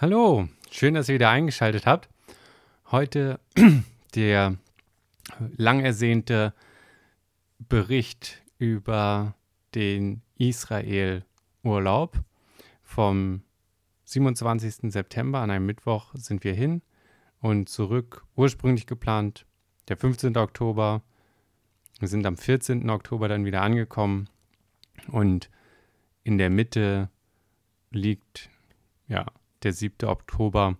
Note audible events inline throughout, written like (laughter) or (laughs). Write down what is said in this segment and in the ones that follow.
Hallo, schön, dass ihr wieder eingeschaltet habt. Heute (clears throat) der lang ersehnte Bericht über den Israel-Urlaub. Vom 27. September an einem Mittwoch sind wir hin und zurück. Ursprünglich geplant der 15. Oktober. Wir sind am 14. Oktober dann wieder angekommen und in der Mitte liegt ja der 7. Oktober,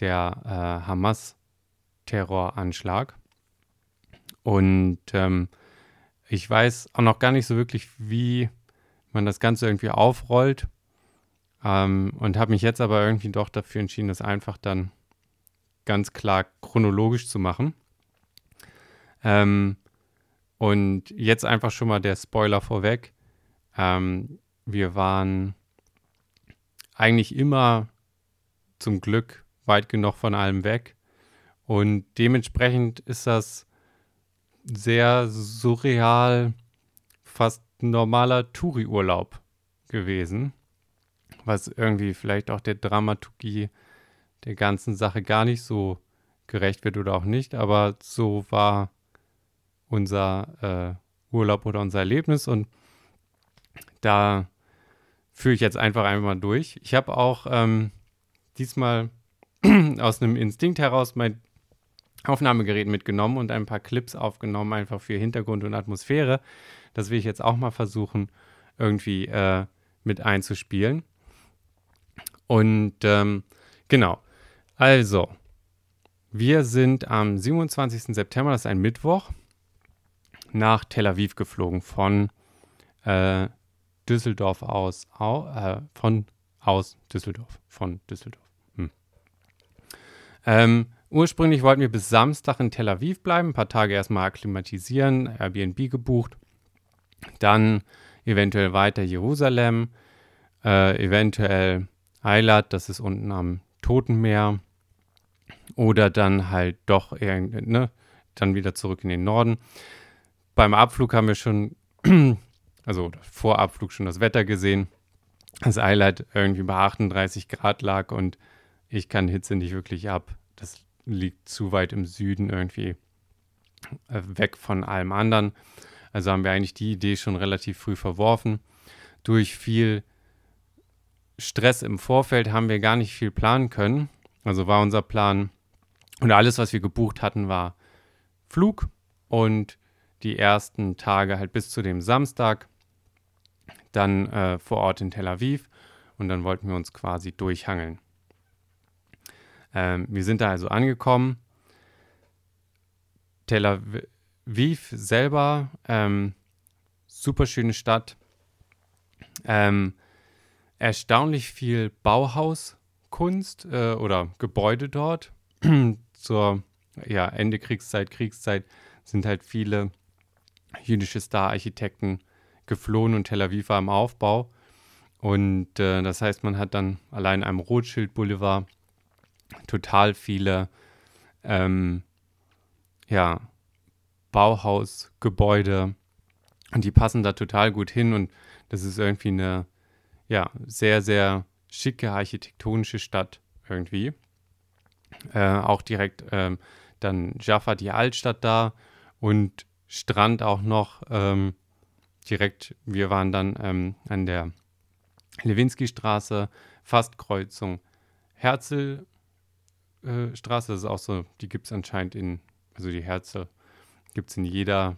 der äh, Hamas-Terroranschlag. Und ähm, ich weiß auch noch gar nicht so wirklich, wie man das Ganze irgendwie aufrollt. Ähm, und habe mich jetzt aber irgendwie doch dafür entschieden, das einfach dann ganz klar chronologisch zu machen. Ähm, und jetzt einfach schon mal der Spoiler vorweg. Ähm, wir waren eigentlich immer zum Glück weit genug von allem weg. Und dementsprechend ist das sehr surreal, fast normaler Touri-Urlaub gewesen, was irgendwie vielleicht auch der Dramaturgie der ganzen Sache gar nicht so gerecht wird oder auch nicht, aber so war unser äh, Urlaub oder unser Erlebnis und da führe ich jetzt einfach einmal durch. Ich habe auch ähm, diesmal (clears throat) aus einem Instinkt heraus mein Aufnahmegerät mitgenommen und ein paar Clips aufgenommen, einfach für Hintergrund und Atmosphäre. Das will ich jetzt auch mal versuchen, irgendwie äh, mit einzuspielen. Und ähm, genau, also, wir sind am 27. September, das ist ein Mittwoch, nach Tel Aviv geflogen von äh, Düsseldorf aus, au, äh, von aus Düsseldorf, von Düsseldorf. Ähm, ursprünglich wollten wir bis Samstag in Tel Aviv bleiben, ein paar Tage erstmal akklimatisieren, Airbnb gebucht, dann eventuell weiter Jerusalem, äh, eventuell Eilat, das ist unten am Toten Meer, oder dann halt doch eher, ne, dann wieder zurück in den Norden. Beim Abflug haben wir schon, (clears throat) also vor Abflug schon das Wetter gesehen, dass Eilat irgendwie bei 38 Grad lag und ich kann Hitze nicht wirklich ab. Das liegt zu weit im Süden irgendwie äh, weg von allem anderen. Also haben wir eigentlich die Idee schon relativ früh verworfen. Durch viel Stress im Vorfeld haben wir gar nicht viel planen können. Also war unser Plan und alles, was wir gebucht hatten, war Flug und die ersten Tage halt bis zu dem Samstag dann äh, vor Ort in Tel Aviv und dann wollten wir uns quasi durchhangeln. Ähm, wir sind da also angekommen. Tel Aviv selber, ähm, super schöne Stadt. Ähm, erstaunlich viel Bauhauskunst äh, oder Gebäude dort. (clears throat) Zur ja, Ende Kriegszeit, Kriegszeit sind halt viele jüdische Star-Architekten geflohen und Tel Aviv war im Aufbau. Und äh, das heißt, man hat dann allein am Rothschild-Boulevard total viele ähm, ja, Bauhausgebäude und die passen da total gut hin und das ist irgendwie eine ja, sehr, sehr schicke architektonische Stadt irgendwie. Äh, auch direkt ähm, dann Jaffa, die Altstadt da und Strand auch noch ähm, direkt. Wir waren dann ähm, an der Lewinsky-Straße, fast Kreuzung Herzl äh, Straße, das ist auch so, die gibt es anscheinend in, also die Herze gibt es in jeder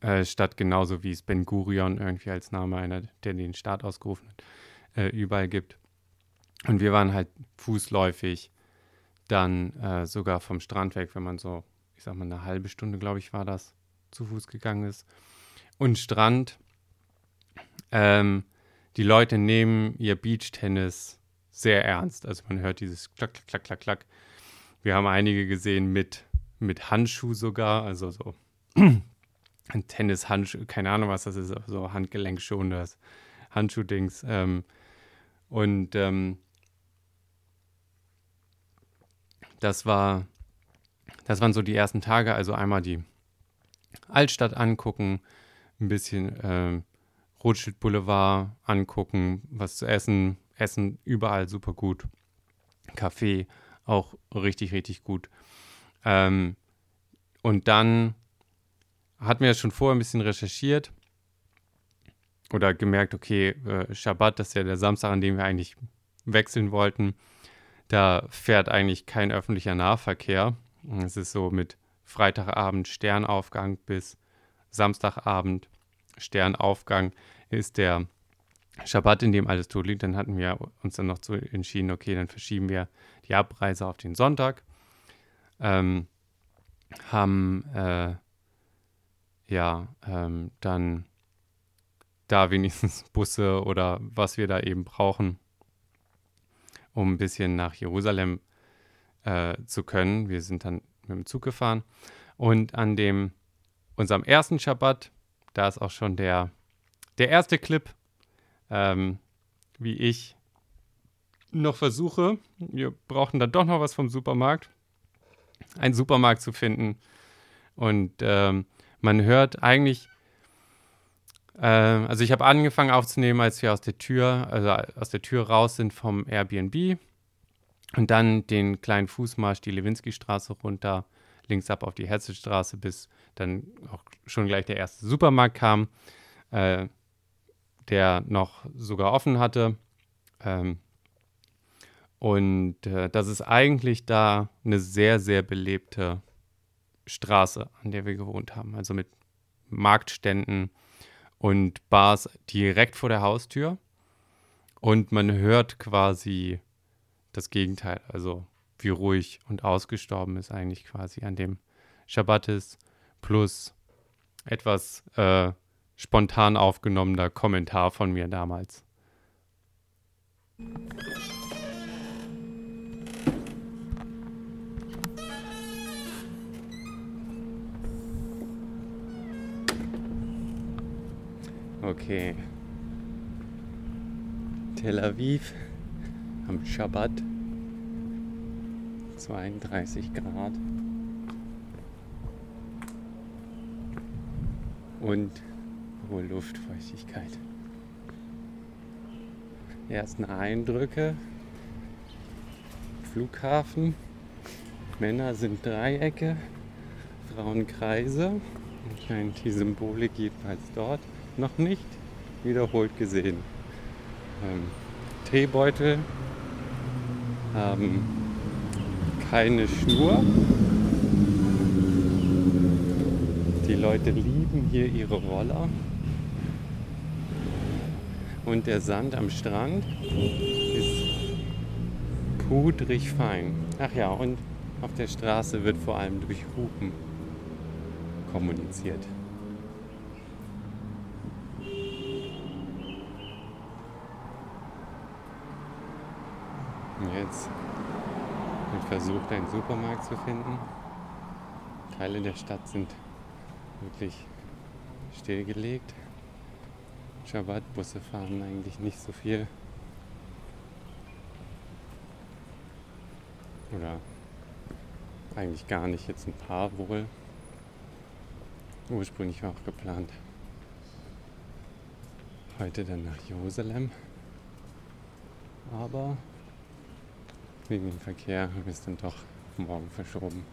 äh, Stadt, genauso wie es Ben Gurion irgendwie als Name einer, der den Staat ausgerufen hat, äh, überall gibt. Und wir waren halt fußläufig dann äh, sogar vom Strand weg, wenn man so, ich sag mal, eine halbe Stunde, glaube ich, war das, zu Fuß gegangen ist. Und Strand, ähm, die Leute nehmen ihr Beachtennis sehr ernst. Also man hört dieses Klack, Klack, Klack, Klack. Wir haben einige gesehen mit, mit Handschuh sogar, also so (clears throat) ein Tennishandschuh, keine Ahnung, was das ist, so Handgelenk schon, das Handschuh-Dings. Ähm, und ähm, das war, das waren so die ersten Tage, also einmal die Altstadt angucken, ein bisschen ähm, Rothschild Boulevard angucken, was zu essen, Essen überall super gut. Kaffee, auch richtig, richtig gut. Ähm, und dann hatten wir schon vorher ein bisschen recherchiert oder gemerkt, okay, äh, Schabbat, das ist ja der Samstag, an dem wir eigentlich wechseln wollten. Da fährt eigentlich kein öffentlicher Nahverkehr. Es ist so mit Freitagabend Sternaufgang bis Samstagabend Sternaufgang ist der Schabbat, in dem alles tot liegt. Dann hatten wir uns dann noch so entschieden, okay, dann verschieben wir die Abreise auf den Sonntag. Ähm, haben äh, ja ähm, dann da wenigstens Busse oder was wir da eben brauchen, um ein bisschen nach Jerusalem äh, zu können. Wir sind dann mit dem Zug gefahren und an dem unserem ersten Schabbat, da ist auch schon der, der erste Clip, ähm, wie ich noch versuche, wir brauchen dann doch noch was vom Supermarkt, einen Supermarkt zu finden. Und ähm, man hört eigentlich, äh, also ich habe angefangen aufzunehmen, als wir aus der Tür, also aus der Tür raus sind vom Airbnb. Und dann den kleinen Fußmarsch die Lewinsky-Straße runter, links ab auf die Herzlstraße, bis dann auch schon gleich der erste Supermarkt kam, äh, der noch sogar offen hatte. Ähm, und äh, das ist eigentlich da eine sehr, sehr belebte Straße, an der wir gewohnt haben. Also mit Marktständen und Bars direkt vor der Haustür. Und man hört quasi das Gegenteil. Also wie ruhig und ausgestorben ist eigentlich quasi an dem Schabbat ist. Plus etwas äh, spontan aufgenommener Kommentar von mir damals. Okay. Tel Aviv am Schabbat. 32 Grad. Und hohe Luftfeuchtigkeit. Ersten Eindrücke. Flughafen. Männer sind Dreiecke, Frauen Kreise. Anscheinend die Symbolik jedenfalls dort noch nicht wiederholt gesehen. Ähm, Teebeutel haben keine Schnur. Die Leute lieben hier ihre Roller. Und der Sand am Strand ist pudrig fein. Ach ja, und auf der Straße wird vor allem durch Hupen kommuniziert. Jetzt wird versucht, einen Supermarkt zu finden. Teile der Stadt sind wirklich stillgelegt. Schabbat-Busse fahren eigentlich nicht so viel. Oder eigentlich gar nicht, jetzt ein paar wohl. Ursprünglich war auch geplant, heute dann nach Jerusalem. Aber wegen dem Verkehr haben wir es dann doch morgen verschoben.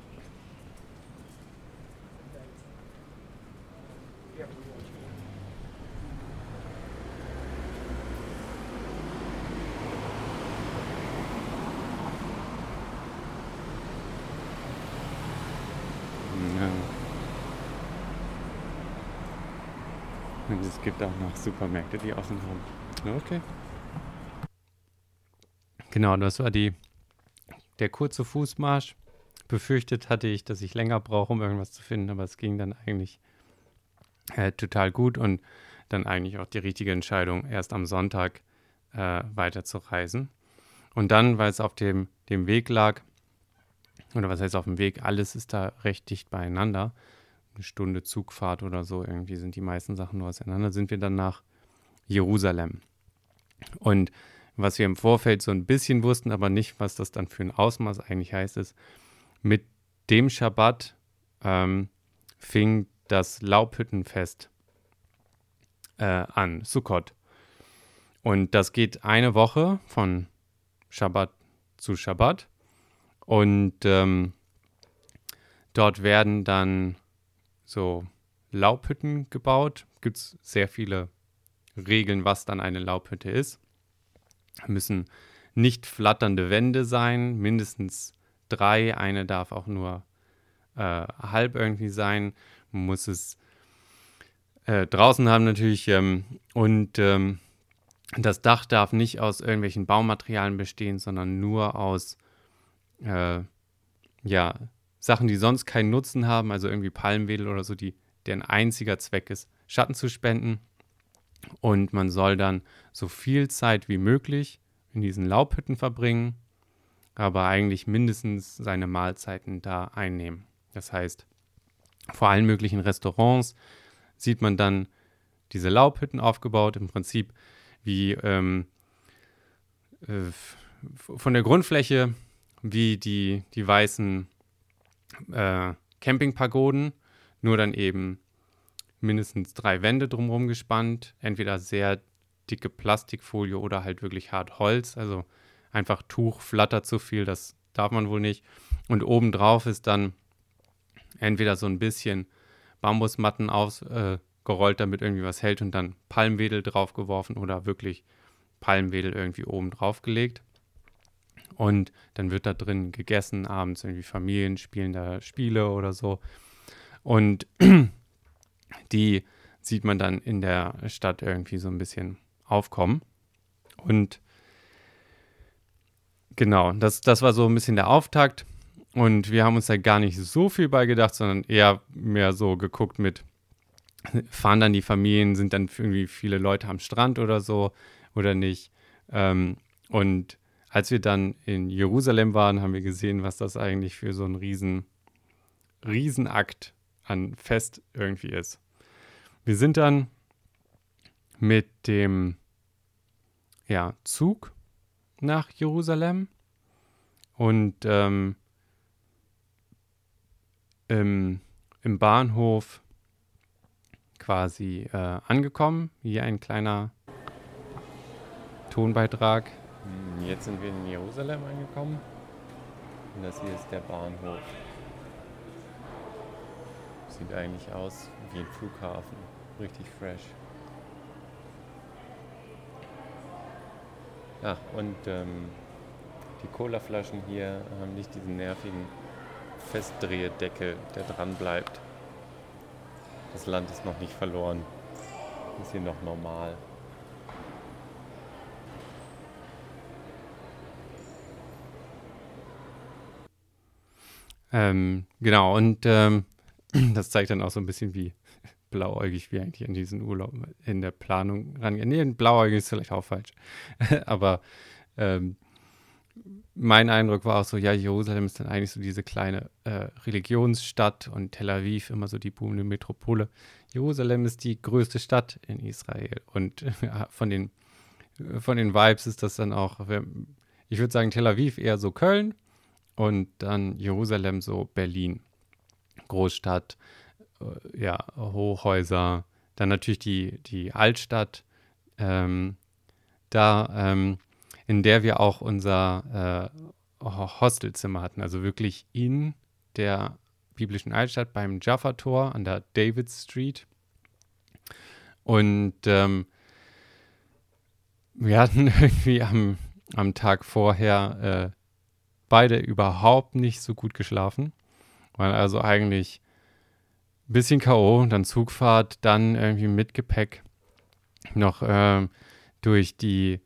Und es gibt auch noch Supermärkte, die offen haben. Okay. Genau, das war die der kurze Fußmarsch. Befürchtet hatte ich, dass ich länger brauche, um irgendwas zu finden, aber es ging dann eigentlich äh, total gut und dann eigentlich auch die richtige Entscheidung, erst am Sonntag äh, weiterzureisen. Und dann, weil es auf dem, dem Weg lag, oder was heißt auf dem Weg, alles ist da recht dicht beieinander. Eine Stunde Zugfahrt oder so, irgendwie sind die meisten Sachen nur auseinander, sind wir dann nach Jerusalem. Und was wir im Vorfeld so ein bisschen wussten, aber nicht, was das dann für ein Ausmaß eigentlich heißt, ist, mit dem Schabbat ähm, fing das Laubhüttenfest äh, an, Sukkot. Und das geht eine Woche von Schabbat zu Schabbat. Und ähm, dort werden dann so Laubhütten gebaut. Gibt es sehr viele Regeln, was dann eine Laubhütte ist. Müssen nicht flatternde Wände sein, mindestens drei. Eine darf auch nur äh, halb irgendwie sein. Man muss es äh, draußen haben natürlich. Ähm, und ähm, das Dach darf nicht aus irgendwelchen Baumaterialien bestehen, sondern nur aus äh, ja, Sachen, die sonst keinen Nutzen haben, also irgendwie Palmwedel oder so, die, deren einziger Zweck ist, Schatten zu spenden. Und man soll dann so viel Zeit wie möglich in diesen Laubhütten verbringen, aber eigentlich mindestens seine Mahlzeiten da einnehmen. Das heißt, vor allen möglichen Restaurants sieht man dann diese Laubhütten aufgebaut, im Prinzip wie ähm, äh, von der Grundfläche wie die, die weißen äh, Campingpagoden, nur dann eben mindestens drei Wände drumherum gespannt, entweder sehr dicke Plastikfolie oder halt wirklich hart Holz, also einfach Tuch flattert zu viel, das darf man wohl nicht. Und obendrauf ist dann entweder so ein bisschen Bambusmatten ausgerollt, äh, damit irgendwie was hält und dann Palmwedel draufgeworfen oder wirklich Palmwedel irgendwie oben drauf gelegt. Und dann wird da drin gegessen, abends irgendwie Familien spielen da Spiele oder so. Und (clears throat) die sieht man dann in der Stadt irgendwie so ein bisschen aufkommen. Und genau, das, das war so ein bisschen der Auftakt. Und wir haben uns da gar nicht so viel bei gedacht, sondern eher mehr so geguckt mit, fahren dann die Familien, sind dann irgendwie viele Leute am Strand oder so oder nicht. Ähm, und als wir dann in Jerusalem waren, haben wir gesehen, was das eigentlich für so ein riesen, Riesenakt an Fest irgendwie ist. Wir sind dann mit dem ja, Zug nach Jerusalem und ähm, im, im, Bahnhof quasi äh, angekommen. Hier ein kleiner Tonbeitrag. Hm, jetzt sind wir in Jerusalem angekommen und das hier ist der Bahnhof. Sieht eigentlich aus wie ein Flughafen, richtig fresh. Ach, und ähm, die Colaflaschen hier haben nicht diesen nervigen Festdrehdeckel, der dran bleibt. Das Land ist noch nicht verloren. Ist hier noch normal. Ähm, genau, und ähm, (clears throat) das zeigt dann auch so ein bisschen, wie (laughs) blauäugig wir eigentlich an diesen Urlaub in der Planung rangehen. Nee, blauäugig ist vielleicht auch falsch. (laughs) Aber ähm, mein Eindruck war auch so, ja, Jerusalem ist dann eigentlich so diese kleine äh, Religionsstadt und Tel Aviv immer so die boomende Metropole. Jerusalem ist die größte Stadt in Israel und (laughs) äh, von, den, von den Vibes ist das dann auch, ich würde sagen, Tel Aviv eher so Köln und dann Jerusalem so Berlin. Großstadt, äh, ja, Hochhäuser, dann natürlich die, die Altstadt, ähm, da, ähm, in der wir auch unser äh, Hostelzimmer hatten, also wirklich in der biblischen Altstadt beim Jaffa-Tor an der David Street. Und ähm, wir hatten (laughs) irgendwie am, am Tag vorher äh, beide überhaupt nicht so gut geschlafen. Waren also eigentlich ein bisschen K.O., dann Zugfahrt, dann irgendwie mit Gepäck noch äh, durch, die,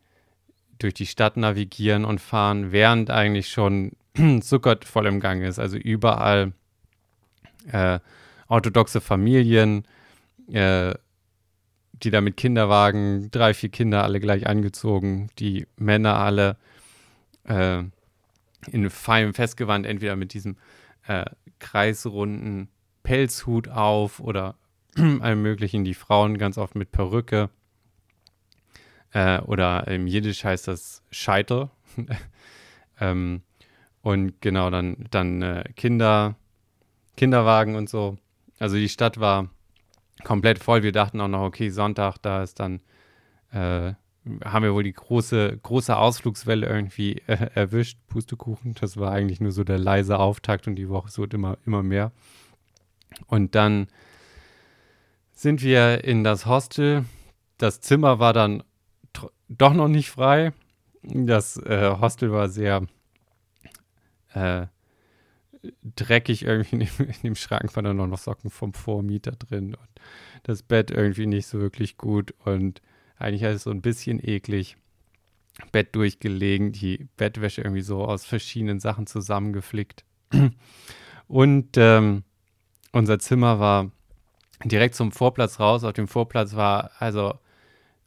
durch die Stadt navigieren und fahren, während eigentlich schon (clears throat) Zuckert voll im Gang ist. Also überall äh, orthodoxe Familien, äh, die da mit Kinderwagen, drei, vier Kinder alle gleich angezogen, die Männer alle äh, in feinem Festgewand, entweder mit diesem äh, kreisrunden Pelzhut auf oder (clears throat) allem möglichen, die Frauen ganz oft mit Perücke. Äh, oder im Jiddisch heißt das Scheitel. (laughs) ähm, und genau, dann, dann äh, Kinder, Kinderwagen und so. Also die Stadt war komplett voll. Wir dachten auch noch, okay, Sonntag, da ist dann äh, haben wir wohl die große, große Ausflugswelle irgendwie äh, erwischt. Pustekuchen. Das war eigentlich nur so der leise Auftakt und die Woche so immer, immer mehr. Und dann sind wir in das Hostel. Das Zimmer war dann doch noch nicht frei. Das äh, Hostel war sehr äh, dreckig irgendwie. In dem, in dem Schrank waren dann noch Socken vom Vormieter drin und das Bett irgendwie nicht so wirklich gut und eigentlich alles so ein bisschen eklig. Bett durchgelegen, die Bettwäsche irgendwie so aus verschiedenen Sachen zusammengeflickt. (clears throat) Und ähm, unser Zimmer war direkt zum Vorplatz raus. Auf dem Vorplatz war also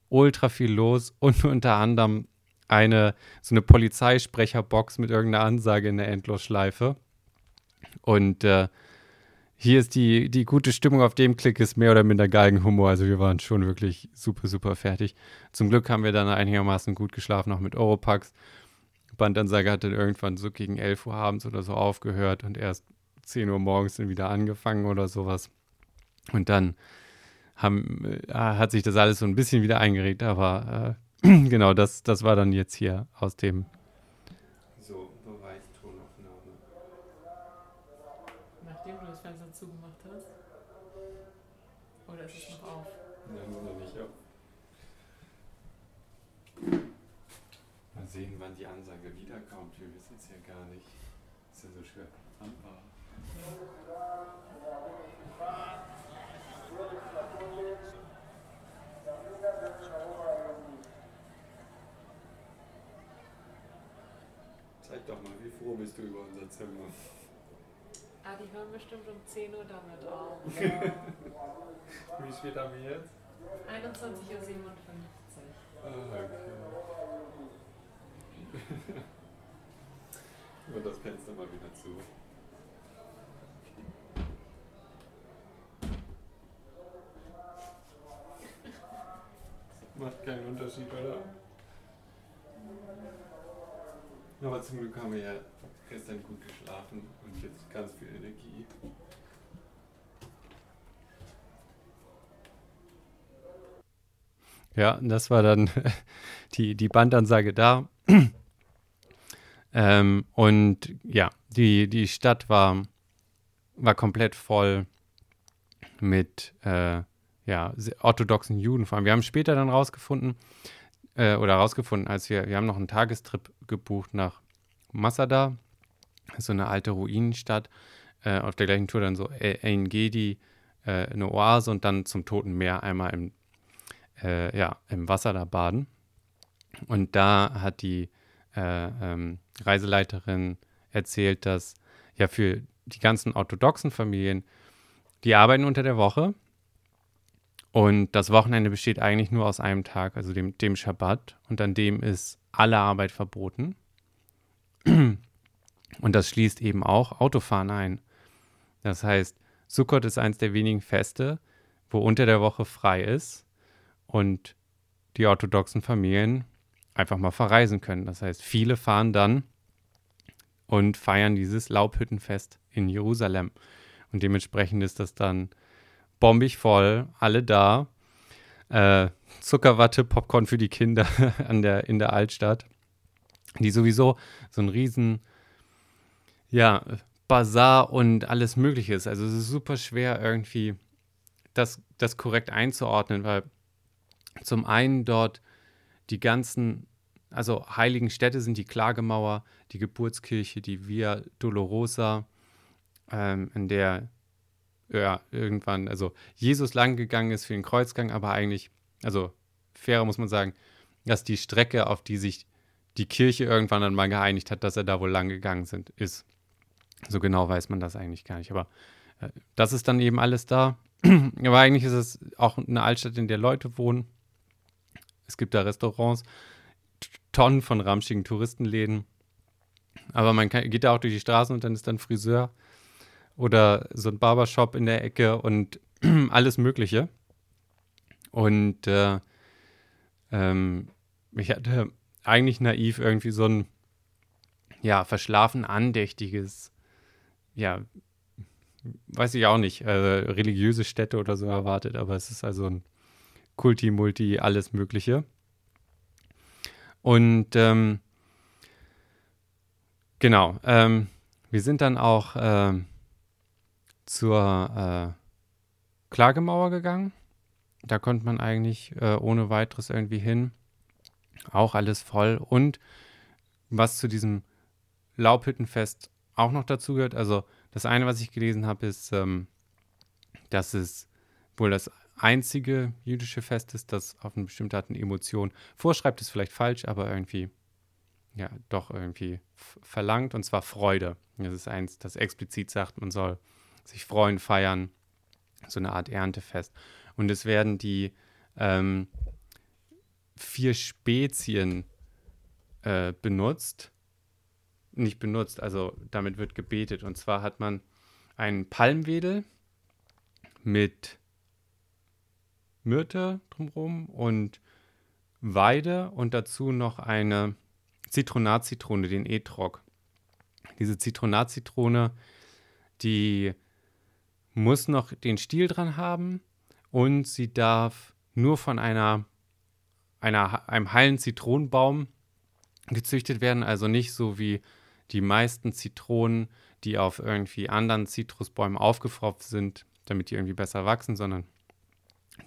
ultra viel los und (laughs) unter anderem eine so eine Polizeisprecherbox mit irgendeiner Ansage in der Endlosschleife. Und äh, hier ist die, die gute Stimmung auf dem Klick ist mehr oder minder Geigenhumor. Also wir waren schon wirklich super, super fertig. Zum Glück haben wir dann einigermaßen gut geschlafen, auch mit Europax. Bandansage hat dann irgendwann so gegen 11 Uhr abends oder so aufgehört und erst 10 Uhr morgens dann wieder angefangen oder sowas. Und dann haben, äh, hat sich das alles so ein bisschen wieder eingeregt, aber äh, (clears throat) genau, das, das war dann jetzt hier aus dem sehen, wann die Ansage wiederkommt. Wir wissen es ja gar nicht. Ist ja so schwer planbar. Zeig doch mal, wie froh bist du Zimmer? Ah, die hören bestimmt um 10 Uhr damit auf. (laughs) wie spät haben wir jetzt? 21.57 Uhr. Ah, okay. Und das Fenster mal wieder zu. Macht keinen Unterschied, oder? Aber zum Glück haben wir ja gestern gut geschlafen und jetzt ganz viel Energie. Ja, das war dann (laughs) die, die Bandansage da. (clears throat) Ähm, und ja, die, die Stadt war, war komplett voll mit äh, ja, orthodoxen Juden vor allem. Wir haben später dann rausgefunden, äh, oder rausgefunden, als wir, wir haben noch einen Tagestrip gebucht nach Masada, so eine alte Ruinenstadt. Äh, auf der gleichen Tour dann so Ein Gedi, äh, eine Oase und dann zum Toten Meer einmal im, äh, ja, im Wasser da baden. Und da hat die äh, ähm, Reiseleiterin erzählt, dass ja für die ganzen orthodoxen Familien, die arbeiten unter der Woche und das Wochenende besteht eigentlich nur aus einem Tag, also dem, dem Schabbat und an dem ist alle Arbeit verboten. Und das schließt eben auch Autofahren ein. Das heißt, Sukkot ist eines der wenigen Feste, wo unter der Woche frei ist und die orthodoxen Familien einfach mal verreisen können. Das heißt, viele fahren dann und feiern dieses Laubhüttenfest in Jerusalem. Und dementsprechend ist das dann bombig voll, alle da. Äh, Zuckerwatte, Popcorn für die Kinder (laughs) an der, in der Altstadt, die sowieso so ein riesen, ja, Bazar und alles Mögliche ist. Also es ist super schwer irgendwie das, das korrekt einzuordnen, weil zum einen dort die ganzen, also heiligen Städte sind die Klagemauer, die Geburtskirche, die Via Dolorosa, ähm, in der ja, irgendwann, also Jesus lang gegangen ist für den Kreuzgang, aber eigentlich, also fairer muss man sagen, dass die Strecke, auf die sich die Kirche irgendwann dann mal geeinigt hat, dass er da wohl lang gegangen sind, ist. So genau weiß man das eigentlich gar nicht. Aber äh, das ist dann eben alles da. (clears throat) aber eigentlich ist es auch eine Altstadt, in der Leute wohnen. Es gibt da Restaurants, Tonnen von ramschigen Touristenläden. Aber man kann, geht da auch durch die Straßen und dann ist dann Friseur oder so ein Barbershop in der Ecke und (clears throat) alles Mögliche. Und äh, ähm, ich hatte eigentlich naiv irgendwie so ein, ja, verschlafen andächtiges, ja, weiß ich auch nicht, äh, religiöse Städte oder so erwartet, aber es ist also ein Kulti, Multi, alles Mögliche. Und ähm, genau, ähm, wir sind dann auch ähm, zur äh, Klagemauer gegangen. Da konnte man eigentlich äh, ohne weiteres irgendwie hin. Auch alles voll. Und was zu diesem Laubhüttenfest auch noch dazu gehört, also das eine, was ich gelesen habe, ist, ähm, dass es wohl das einzige jüdische Fest ist, das auf eine bestimmte Art eine Emotion vorschreibt, ist vielleicht falsch, aber irgendwie, ja, doch irgendwie verlangt, und zwar Freude. Das ist eins, das explizit sagt, man soll sich freuen, feiern, so eine Art Erntefest. Und es werden die ähm, vier Spezien äh, benutzt, nicht benutzt, also damit wird gebetet. Und zwar hat man einen Palmwedel mit Myrte drumherum und Weide und dazu noch eine Zitronatzitrone, den Etrog. Diese Zitronatzitrone, die muss noch den Stiel dran haben und sie darf nur von einer, einer, einem heilen Zitronenbaum gezüchtet werden, also nicht so wie die meisten Zitronen, die auf irgendwie anderen Zitrusbäumen aufgefropft sind, damit die irgendwie besser wachsen, sondern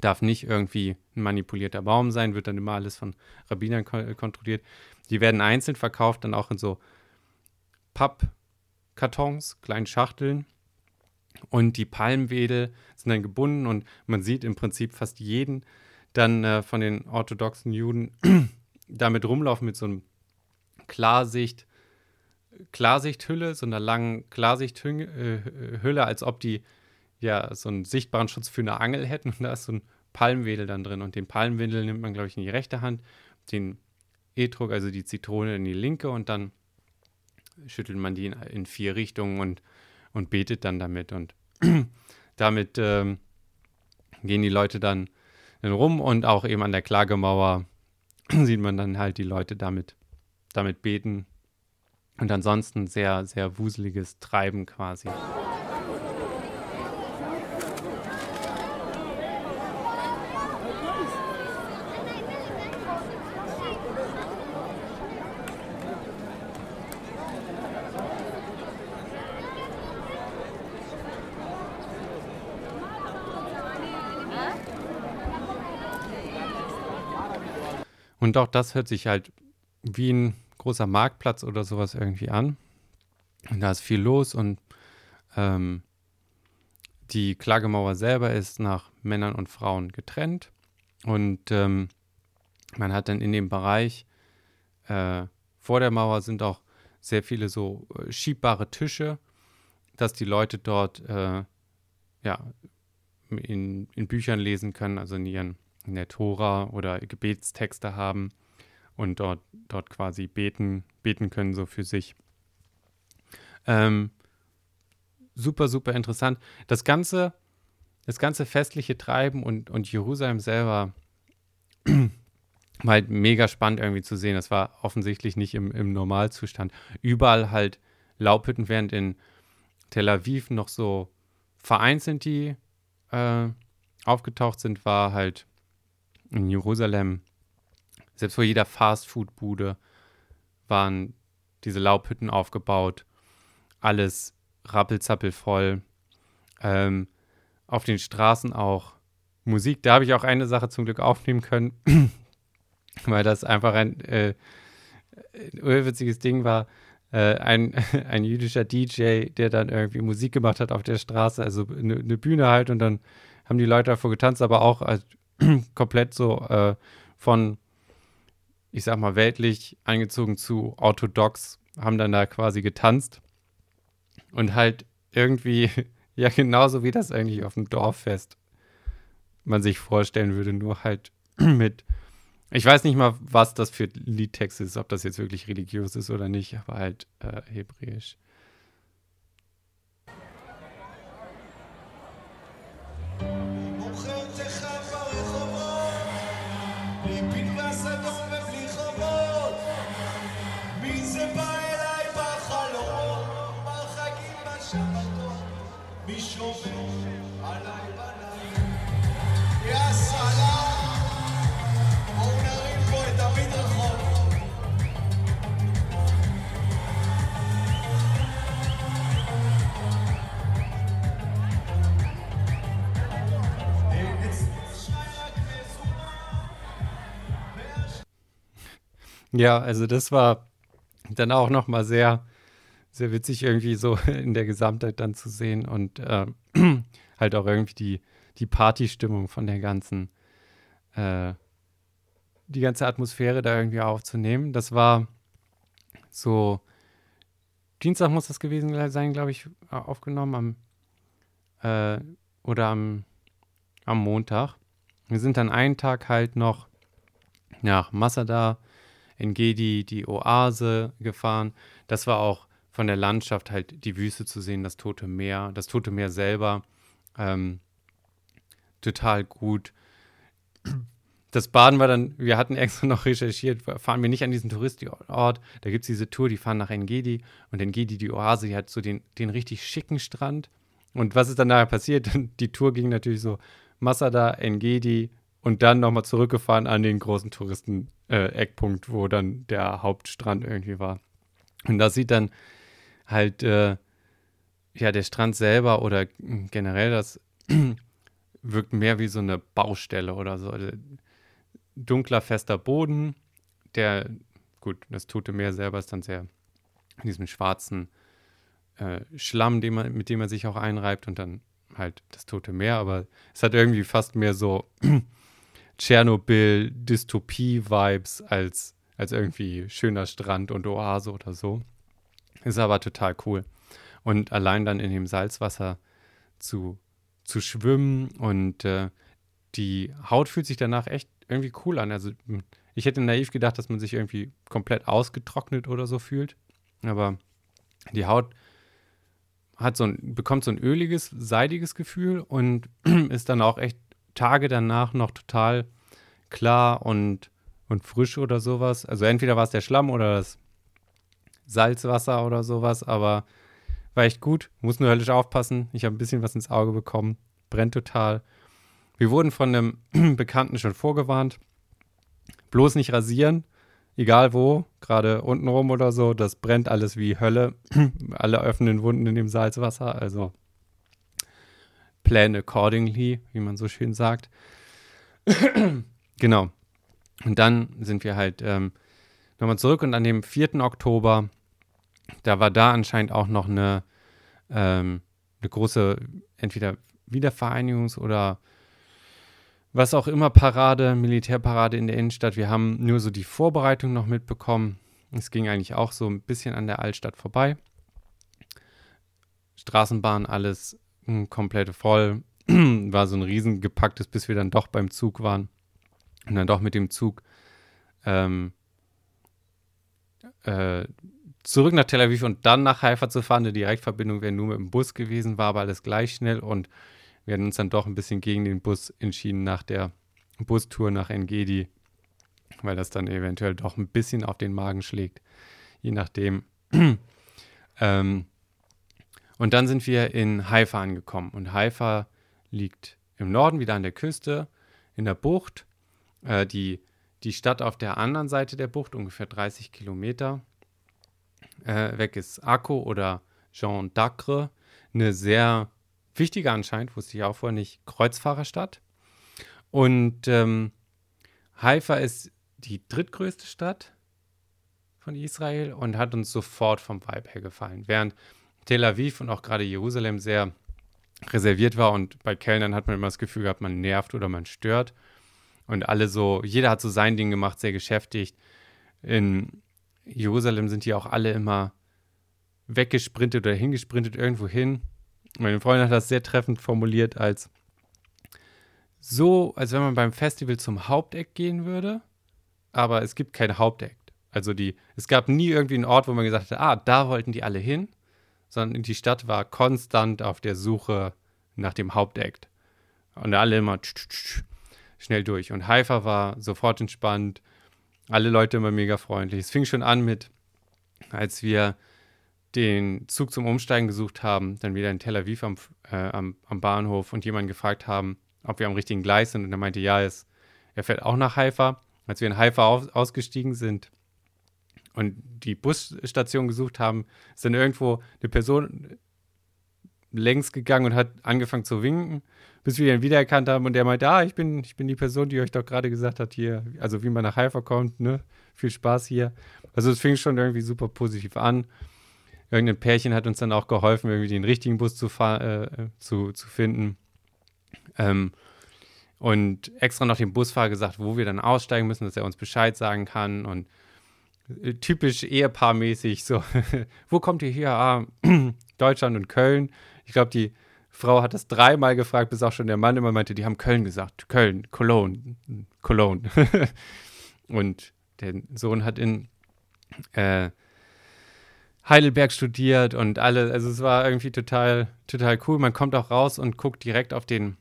darf nicht irgendwie ein manipulierter Baum sein, wird dann immer alles von Rabbinern ko kontrolliert. Die werden einzeln verkauft, dann auch in so Pappkartons, kleinen Schachteln. Und die Palmwedel sind dann gebunden und man sieht im Prinzip fast jeden dann äh, von den orthodoxen Juden (clears throat) damit rumlaufen mit so einem Klarsicht, Klarsichthülle, so einer langen Klarsichthülle, äh, als ob die ja so einen sichtbaren Schutz für eine Angel hätten. Und da ist so ein Palmwedel dann drin. Und den Palmwedel nimmt man, glaube ich, in die rechte Hand, den Etrog, also die Zitrone in die linke und dann schüttelt man die in, in vier Richtungen und, und betet dann damit. Und (clears throat) damit ähm, gehen die Leute dann, dann rum und auch eben an der Klagemauer (clears throat) sieht man dann halt die Leute damit, damit beten und ansonsten sehr, sehr wuseliges Treiben quasi. Und auch das hört sich halt wie ein großer Marktplatz oder sowas irgendwie an. Und da ist viel los und ähm, die Klagemauer selber ist nach Männern und Frauen getrennt. Und ähm, man hat dann in dem Bereich äh, vor der Mauer sind auch sehr viele so äh, schiebbare Tische, dass die Leute dort äh, ja, in, in Büchern lesen können, also in ihren in der Tora oder Gebetstexte haben und dort, dort quasi beten, beten können, so für sich. Ähm, super, super interessant. Das ganze, das ganze festliche Treiben und, und Jerusalem selber (clears throat) war halt mega spannend irgendwie zu sehen. Das war offensichtlich nicht im, im Normalzustand. Überall halt Laubhütten, während in Tel Aviv noch so vereinzelt die äh, aufgetaucht sind, war halt in Jerusalem, selbst vor jeder Fastfood-Bude waren diese Laubhütten aufgebaut. Alles rappelzappelvoll. Ähm, auf den Straßen auch Musik. Da habe ich auch eine Sache zum Glück aufnehmen können, (clears throat) weil das einfach ein äh, urwitziges Ding war. Äh, ein, (laughs) ein jüdischer DJ, der dann irgendwie Musik gemacht hat auf der Straße, also eine, eine Bühne halt und dann haben die Leute davor getanzt, aber auch als (clears throat) komplett so äh, von, ich sag mal, weltlich eingezogen zu orthodox, haben dann da quasi getanzt und halt irgendwie, (laughs) ja, genauso wie das eigentlich auf dem Dorffest man sich vorstellen würde, nur halt (clears throat) mit, ich weiß nicht mal, was das für Liedtext ist, ob das jetzt wirklich religiös ist oder nicht, aber halt äh, hebräisch. Ja, also das war dann auch nochmal sehr, sehr witzig irgendwie so (laughs) in der Gesamtheit dann zu sehen und äh, (clears throat) halt auch irgendwie die, die Partystimmung von der ganzen, äh, die ganze Atmosphäre da irgendwie aufzunehmen. Das war so, Dienstag muss das gewesen sein, glaube ich, aufgenommen am, äh, oder am, am Montag. Wir sind dann einen Tag halt noch nach Masada, in Gedi, die Oase gefahren. Das war auch von der Landschaft halt die Wüste zu sehen, das Tote Meer, das Tote Meer selber. Ähm, total gut. Das Baden war dann, wir hatten extra noch recherchiert, fahren wir nicht an diesen Touristenort. Da gibt es diese Tour, die fahren nach Engedi und Engedi, die Oase, die hat so den, den richtig schicken Strand. Und was ist dann nachher passiert? (laughs) Die Tour ging natürlich so Masada, Engedi, und dann nochmal zurückgefahren an den großen Touristen-Eckpunkt, äh, wo dann der Hauptstrand irgendwie war. Und da sieht dann halt, äh, ja, der Strand selber oder generell das (clears throat) wirkt mehr wie so eine Baustelle oder so. Also, dunkler, fester Boden, der, gut, das Tote Meer selber ist dann sehr in diesem schwarzen äh, Schlamm, den man, mit dem man sich auch einreibt und dann halt das Tote Meer, aber es hat irgendwie fast mehr so Tschernobyl-Dystopie-Vibes als, als irgendwie schöner Strand und Oase oder so. Ist aber total cool. Und allein dann in dem Salzwasser zu, zu schwimmen und äh, die Haut fühlt sich danach echt irgendwie cool an. Also hm, ich hätte naiv gedacht, dass man sich irgendwie komplett ausgetrocknet oder so fühlt. Aber die Haut hat so ein, bekommt so ein öliges, seidiges Gefühl und (clears throat) ist dann auch echt Tage danach noch total klar und, und frisch oder sowas. Also entweder war es der Schlamm oder das Salzwasser oder sowas, aber war echt gut. Muss nur höllisch aufpassen. Ich habe ein bisschen was ins Auge bekommen. Brennt total. Wir wurden von einem (clears throat) Bekannten schon vorgewarnt. Bloß nicht rasieren, egal wo, gerade untenrum oder so. Das brennt alles wie Hölle. (clears throat) Alle öffnen Wunden in dem Salzwasser. Also plan accordingly, wie man so schön sagt. genau. Und dann sind wir halt ähm, nochmal zurück und an dem 4. Oktober, da war da anscheinend auch noch eine, ähm, eine große, entweder Wiedervereinigungs- oder was auch immer Parade, Militärparade in der Innenstadt. Wir haben nur so die Vorbereitung noch mitbekommen. Es ging eigentlich auch so ein bisschen an der Altstadt vorbei. Straßenbahn, alles komplett voll. (clears throat) War so ein riesen gepacktes, bis wir dann doch beim Zug waren. Und dann doch mit dem Zug ähm, äh, zurück nach Tel Aviv und dann nach Haifa zu fahren. Die Direktverbindung wäre nur mit dem Bus gewesen, war aber alles gleich schnell und wir hatten uns dann doch ein bisschen gegen den Bus entschieden nach der Bustour nach Engedi, weil das dann eventuell doch ein bisschen auf den Magen schlägt, je nachdem. (clears throat) ähm, und dann sind wir in Haifa angekommen. Und Haifa liegt im Norden, wieder an der Küste, in der Bucht. Äh, die, die Stadt auf der anderen Seite der Bucht, ungefähr 30 Kilometer äh, weg, ist Akko oder Jean d'Acre. Eine sehr wichtige anscheinend, wusste ich auch vorher nicht, Kreuzfahrerstadt. Und ähm, Haifa ist die drittgrößte Stadt von Israel und hat uns sofort vom Vibe her gefallen. Während Tel Aviv und auch gerade Jerusalem sehr reserviert war und bei Kellnern hat man immer das Gefühl gehabt, man nervt oder man stört. Und alle so, jeder hat so sein Ding gemacht, sehr geschäftigt. In Jerusalem sind die auch alle immer weggesprintet oder hingesprintet irgendwo hin. Meine Freundin hat das sehr treffend formuliert als so, als wenn man beim Festival zum Haupteck gehen würde, aber es gibt kein Haupteck. Also die, es gab nie irgendwie einen Ort, wo man gesagt hat, ah, da wollten die alle hin, sondern die Stadt war konstant auf der Suche nach dem Hauptakt. Und alle immer schnell durch. Und Haifa war sofort entspannt, alle Leute immer mega freundlich. Es fing schon an mit, als wir den Zug zum Umsteigen gesucht haben, dann wieder in Tel Aviv am, äh, am, am Bahnhof und jemanden gefragt haben, ob wir am richtigen Gleis sind. Und er meinte, ja, es, er fährt auch nach Haifa. Als wir in Haifa auf, ausgestiegen sind, und die Busstation gesucht haben, ist dann irgendwo eine Person längs gegangen und hat angefangen zu winken, bis wir ihn wiedererkannt haben und der meinte, ah, ich bin, ich bin die Person, die euch doch gerade gesagt hat, hier, also wie man nach Haifa kommt, ne? Viel Spaß hier. Also es fing schon irgendwie super positiv an. Irgendein Pärchen hat uns dann auch geholfen, irgendwie den richtigen Bus zu, äh, zu, zu finden. Ähm, und extra noch dem Busfahrer gesagt, wo wir dann aussteigen müssen, dass er uns Bescheid sagen kann. Und typisch ehepaarmäßig so, (laughs) wo kommt ihr her? Ah, (clears throat) Deutschland und Köln. Ich glaube, die Frau hat das dreimal gefragt, bis auch schon der Mann immer meinte, die haben Köln gesagt. Köln, Cologne, Cologne. (laughs) und der Sohn hat in äh, Heidelberg studiert und alle, also es war irgendwie total, total cool. Man kommt auch raus und guckt direkt auf den,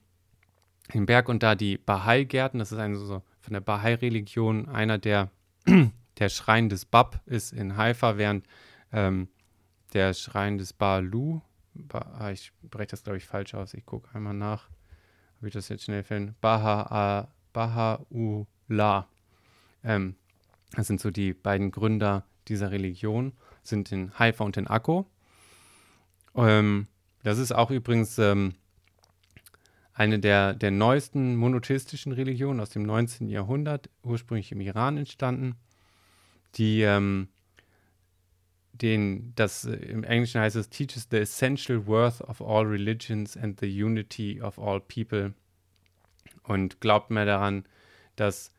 den Berg und da die Bahai-Gärten, das ist eine so von der Bahai-Religion, einer der, der Schrein des Bab ist in Haifa, während ähm, der Schrein des Baalu, ba, ah, ich breche das glaube ich falsch aus, ich gucke einmal nach, ob ich das jetzt schnell finde, Baha, Baha'u'llah, ähm, das sind so die beiden Gründer dieser Religion, sind in Haifa und in Akko. Ähm, das ist auch übrigens ähm, eine der, der neuesten monotheistischen Religionen aus dem 19. Jahrhundert, ursprünglich im Iran entstanden, die ähm, den, das äh, im Englischen heißt es, teaches the essential worth of all religions and the unity of all people und glaubt mehr daran, dass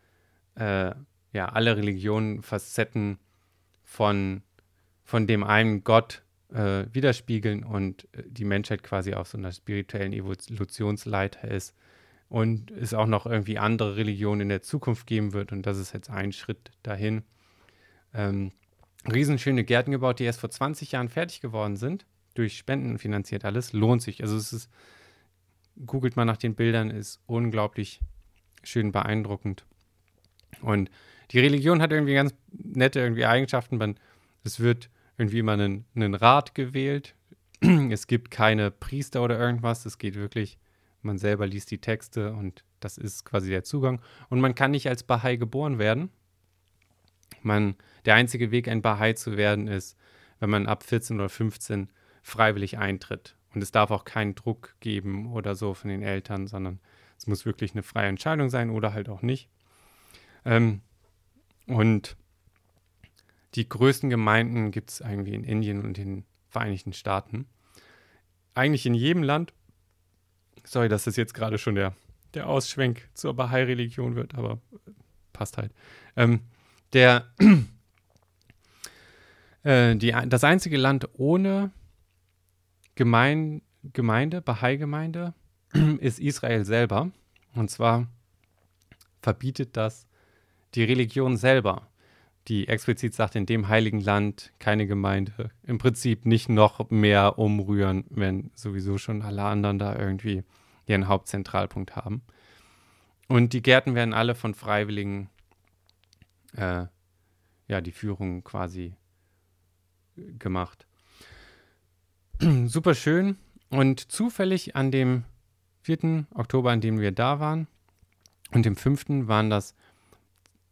äh, ja, alle Religionen Facetten von, von dem einen Gott äh, widerspiegeln und äh, die Menschheit quasi auf so einer spirituellen Evolutionsleiter ist und es auch noch irgendwie andere Religionen in der Zukunft geben wird und das ist jetzt ein Schritt dahin. Ähm, riesenschöne Gärten gebaut, die erst vor 20 Jahren fertig geworden sind, durch Spenden finanziert alles, lohnt sich. Also es ist, googelt mal nach den Bildern, ist unglaublich schön beeindruckend. Und die Religion hat irgendwie ganz nette irgendwie Eigenschaften. Man, es wird irgendwie immer einen, einen Rat gewählt. (clears throat) es gibt keine Priester oder irgendwas. Es geht wirklich, man selber liest die Texte und das ist quasi der Zugang. Und man kann nicht als Bahai geboren werden. Man, der einzige Weg, ein Bahai zu werden, ist, wenn man ab 14 oder 15 freiwillig eintritt. Und es darf auch keinen Druck geben oder so von den Eltern, sondern es muss wirklich eine freie Entscheidung sein oder halt auch nicht. Ähm, und die größten Gemeinden gibt es irgendwie in Indien und den Vereinigten Staaten. Eigentlich in jedem Land. Sorry, dass das jetzt gerade schon der, der Ausschwenk zur Bahai-Religion wird, aber passt halt. Ähm, der, (clears throat) äh, die, das einzige Land ohne Gemein, Gemeinde, Bahai-Gemeinde, (clears throat) ist Israel selber. Und zwar verbietet das die Religion selber, die explizit sagt, in dem heiligen Land keine Gemeinde, im Prinzip nicht noch mehr umrühren, wenn sowieso schon alle anderen da irgendwie ihren Hauptzentralpunkt haben. Und die Gärten werden alle von Freiwilligen, äh, ja, die Führung quasi gemacht. (clears throat) Super schön. Und zufällig an dem 4. Oktober, an dem wir da waren, und dem 5. waren das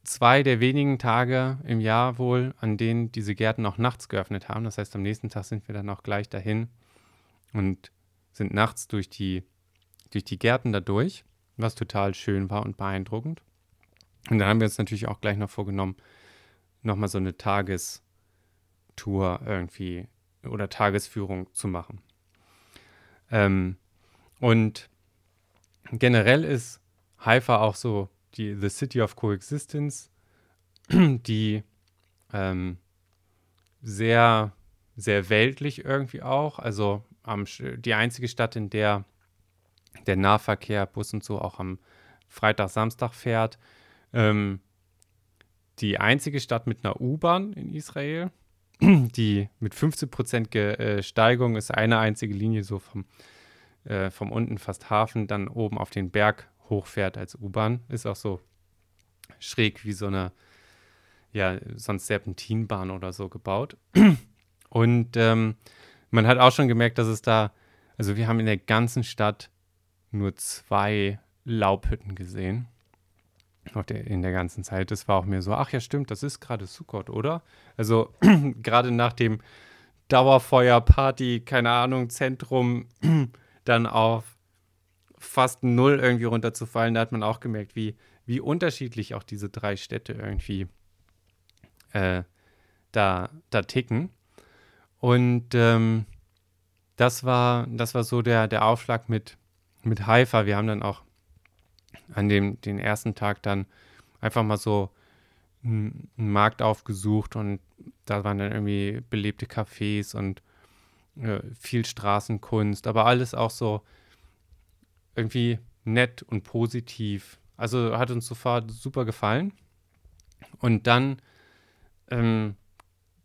zwei der wenigen Tage im Jahr wohl, an denen diese Gärten auch nachts geöffnet haben. Das heißt, am nächsten Tag sind wir dann auch gleich dahin und sind nachts durch die, durch die Gärten da durch, was total schön war und beeindruckend. Und dann haben wir uns natürlich auch gleich noch vorgenommen, nochmal so eine Tagestour irgendwie oder Tagesführung zu machen. Ähm, und generell ist Haifa auch so die The City of Coexistence, (clears throat) die ähm, sehr, sehr weltlich irgendwie auch. Also am, die einzige Stadt, in der der Nahverkehr, Bus und so auch am Freitag, Samstag fährt. Ähm, die einzige Stadt mit einer U-Bahn in Israel, die mit 15% Ge äh, Steigung ist eine einzige Linie so vom, äh, vom unten fast Hafen dann oben auf den Berg hochfährt als U-Bahn. Ist auch so schräg wie so eine, ja, sonst Serpentinbahn oder so gebaut. Und ähm, man hat auch schon gemerkt, dass es da, also wir haben in der ganzen Stadt nur zwei Laubhütten gesehen. In der ganzen Zeit. Das war auch mir so, ach ja, stimmt, das ist gerade Sukkot, oder? Also (clears throat) gerade nach dem Dauerfeuerparty, keine Ahnung, Zentrum, (clears throat) dann auf fast null irgendwie runterzufallen. Da hat man auch gemerkt, wie, wie unterschiedlich auch diese drei Städte irgendwie äh, da, da ticken. Und ähm, das war, das war so der, der Aufschlag mit, mit Haifa. Wir haben dann auch an dem den ersten Tag dann einfach mal so einen Markt aufgesucht und da waren dann irgendwie belebte Cafés und äh, viel Straßenkunst, aber alles auch so irgendwie nett und positiv. Also hat uns sofort super gefallen. Und dann ähm,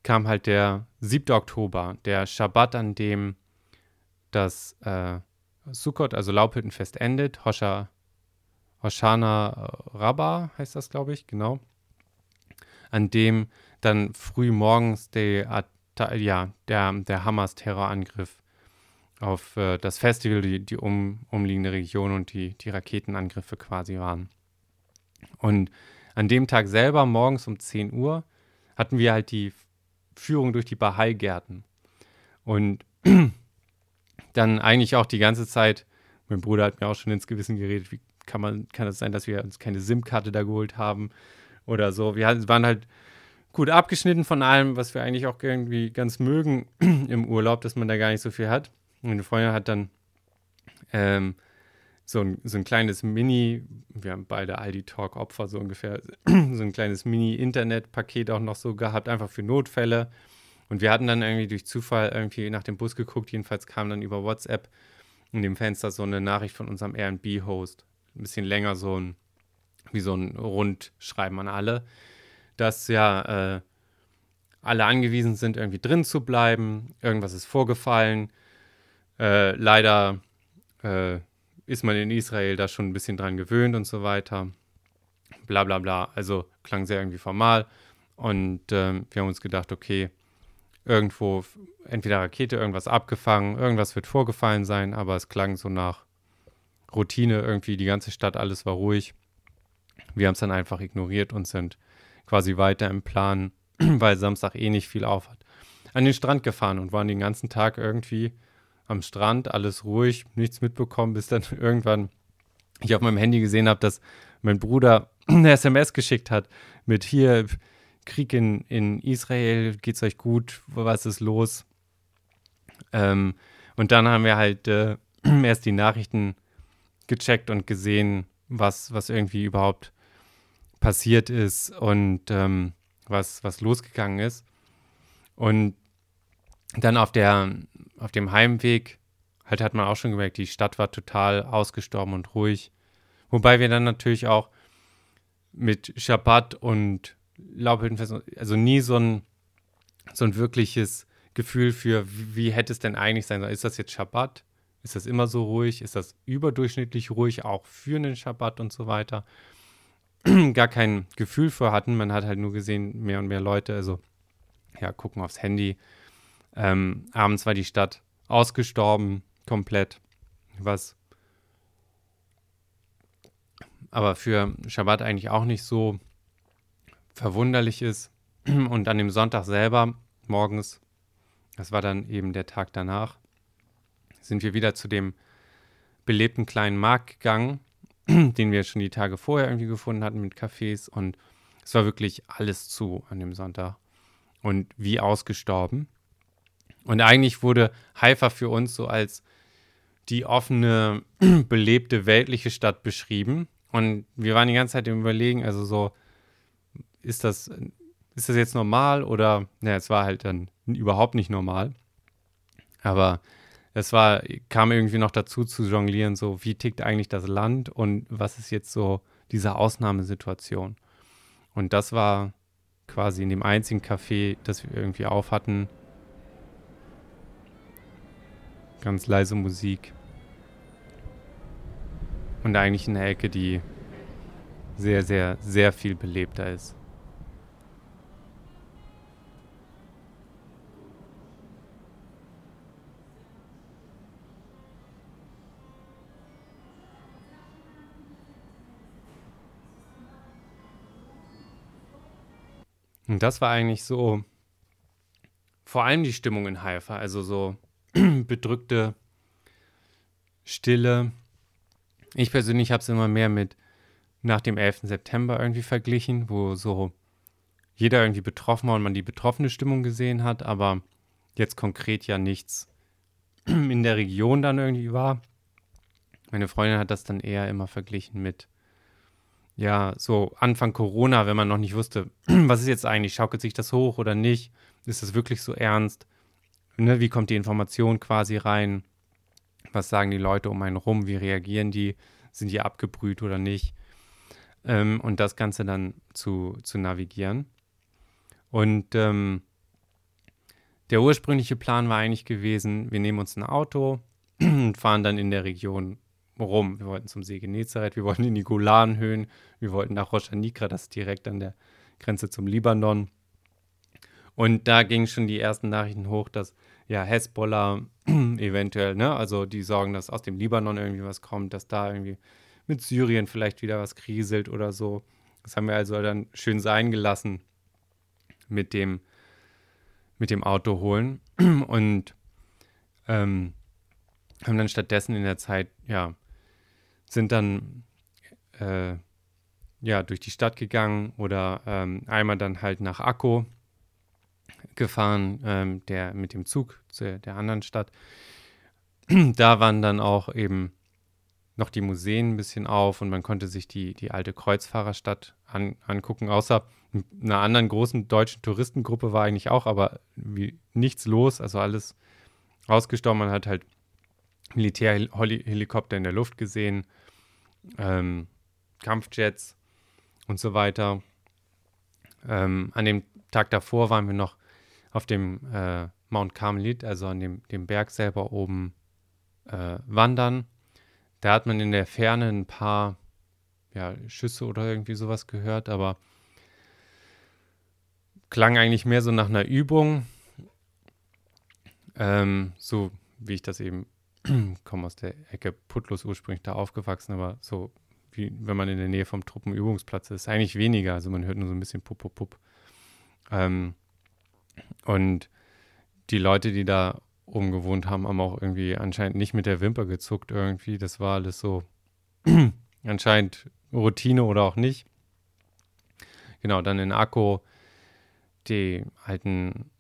kam halt der 7. Oktober, der Schabbat, an dem das äh, Sukkot, also Laubhüttenfest, endet. Hosha, Hoshana Rabba heißt das, glaube ich, genau. An dem dann früh morgens der, ja, der, der Hamas-Terrorangriff auf äh, das Festival, die, die um, umliegende Region und die, die Raketenangriffe quasi waren. Und an dem Tag selber, morgens um 10 Uhr, hatten wir halt die Führung durch die Bahai-Gärten. Und (clears throat) dann eigentlich auch die ganze Zeit, mein Bruder hat mir auch schon ins Gewissen geredet, wie kann man, kann es sein, dass wir uns keine SIM-Karte da geholt haben oder so. Wir waren halt gut abgeschnitten von allem, was wir eigentlich auch irgendwie ganz mögen (clears throat) im Urlaub, dass man da gar nicht so viel hat. Meine Freundin hat dann ähm, so, ein, so ein kleines Mini, wir haben beide Aldi-Talk-Opfer so ungefähr, (clears throat) so ein kleines Mini-Internet-Paket auch noch so gehabt, einfach für Notfälle. Und wir hatten dann irgendwie durch Zufall irgendwie nach dem Bus geguckt, jedenfalls kam dann über WhatsApp in dem Fenster so eine Nachricht von unserem Airbnb-Host. Ein bisschen länger, so ein, wie so ein Rundschreiben an alle, dass ja äh, alle angewiesen sind, irgendwie drin zu bleiben. Irgendwas ist vorgefallen äh, leider äh, ist man in Israel da schon ein bisschen dran gewöhnt und so weiter. Bla bla bla. Also klang sehr irgendwie formal. Und äh, wir haben uns gedacht, okay, irgendwo, entweder Rakete, irgendwas abgefangen, irgendwas wird vorgefallen sein, aber es klang so nach Routine irgendwie, die ganze Stadt, alles war ruhig. Wir haben es dann einfach ignoriert und sind quasi weiter im Plan, (clears throat) weil Samstag eh nicht viel auf hat, an den Strand gefahren und waren den ganzen Tag irgendwie am Strand, alles ruhig, nichts mitbekommen, bis dann (laughs) irgendwann ich auf meinem Handy gesehen habe, dass mein Bruder (clears throat) eine SMS geschickt hat mit hier Krieg in, in Israel, geht's euch gut, was ist los? Ähm, und dann haben wir halt äh, (clears throat) erst die Nachrichten gecheckt und gesehen, was, was irgendwie überhaupt passiert ist und ähm, was, was losgegangen ist. Und dann auf der auf dem Heimweg halt hat man auch schon gemerkt, die Stadt war total ausgestorben und ruhig. Wobei wir dann natürlich auch mit Schabbat und Laubhüttenfest, also nie so ein, so ein wirkliches Gefühl für, wie, hätte es denn eigentlich sein sollen. Ist das jetzt Schabbat? Ist das immer so ruhig? Ist das überdurchschnittlich ruhig, auch für einen Schabbat und so weiter? (clears throat) Gar kein Gefühl für hatten. Man hat halt nur gesehen, mehr und mehr Leute, also ja, gucken aufs Handy, ähm, abends war die Stadt ausgestorben, komplett. Was aber für Schabbat eigentlich auch nicht so verwunderlich ist. Und an dem Sonntag selber, morgens, das war dann eben der Tag danach, sind wir wieder zu dem belebten kleinen Markt gegangen, (clears throat) den wir schon die Tage vorher irgendwie gefunden hatten mit Cafés. Und es war wirklich alles zu an dem Sonntag. Und wie ausgestorben. Und eigentlich wurde Haifa für uns so als die offene, (clears throat) belebte, weltliche Stadt beschrieben. Und wir waren die ganze Zeit im Überlegen, also so, ist das, ist das jetzt normal oder, naja, es war halt dann überhaupt nicht normal. Aber es war, kam irgendwie noch dazu zu jonglieren, so, wie tickt eigentlich das Land und was ist jetzt so diese Ausnahmesituation. Und das war quasi in dem einzigen Café, das wir irgendwie auf hatten, Ganz leise Musik. Und eigentlich eine Ecke, die sehr, sehr, sehr viel belebter ist. Und das war eigentlich so vor allem die Stimmung in Haifa, also so (clears throat) bedrückte Stille. Ich persönlich habe es immer mehr mit nach dem 11. September irgendwie verglichen, wo so jeder irgendwie betroffen war und man die betroffene Stimmung gesehen hat, aber jetzt konkret ja nichts (clears throat) in der Region dann irgendwie war. Meine Freundin hat das dann eher immer verglichen mit, ja, so Anfang Corona, wenn man noch nicht wusste, (clears throat) was ist jetzt eigentlich, schaukelt sich das hoch oder nicht, ist das wirklich so ernst, ne? wie kommt die Information quasi rein, was sagen die Leute um einen rum, wie reagieren die, sind die abgebrüht oder nicht? Ähm, und das Ganze dann zu, zu navigieren. Und ähm, der ursprüngliche Plan war eigentlich gewesen, wir nehmen uns ein Auto (clears throat) und fahren dann in der Region rum. Wir wollten zum See Genezareth, wir wollten in die Golanhöhen, wir wollten nach Rosh das ist direkt an der Grenze zum Libanon. Und da gingen schon die ersten Nachrichten hoch, dass ja Hezbollah (clears throat) eventuell, ne, also die sorgen, dass aus dem Libanon irgendwie was kommt, dass da irgendwie mit Syrien vielleicht wieder was kriselt oder so. Das haben wir also dann schön sein gelassen mit dem mit dem Auto holen (clears throat) und ähm, haben dann stattdessen in der Zeit, ja, sind dann äh, ja durch die Stadt gegangen oder ähm, einmal dann halt nach Akko gefahren, ähm, der mit dem Zug zu der anderen Stadt. da waren dann auch eben noch die Museen ein bisschen auf und man konnte sich die, die alte Kreuzfahrerstadt an, angucken, außer einer anderen großen deutschen Touristengruppe war eigentlich auch, aber wie, nichts los, also alles ausgestorben. Man hat halt Militärhelikopter in der Luft gesehen, ähm, Kampfjets und so weiter. Ähm, an dem Tag davor waren wir noch auf dem äh, Mount Carmelit, also an dem, dem Berg selber oben äh, wandern. Da hat man in der Ferne ein paar ja, Schüsse oder irgendwie sowas gehört, aber klang eigentlich mehr so nach einer Übung. Ähm, so wie ich das eben (clears throat) komme aus der Ecke Putlos ursprünglich da aufgewachsen, aber so wie wenn man in der Nähe vom Truppenübungsplatz ist, eigentlich weniger. Also man hört nur so ein bisschen Pup, Pup, Pup. Ähm, und die Leute, die da oben gewohnt haben, haben auch irgendwie anscheinend nicht mit der Wimper gezuckt irgendwie. Das war alles so (clears throat) anscheinend Routine oder auch nicht. Genau, dann in Akko die alten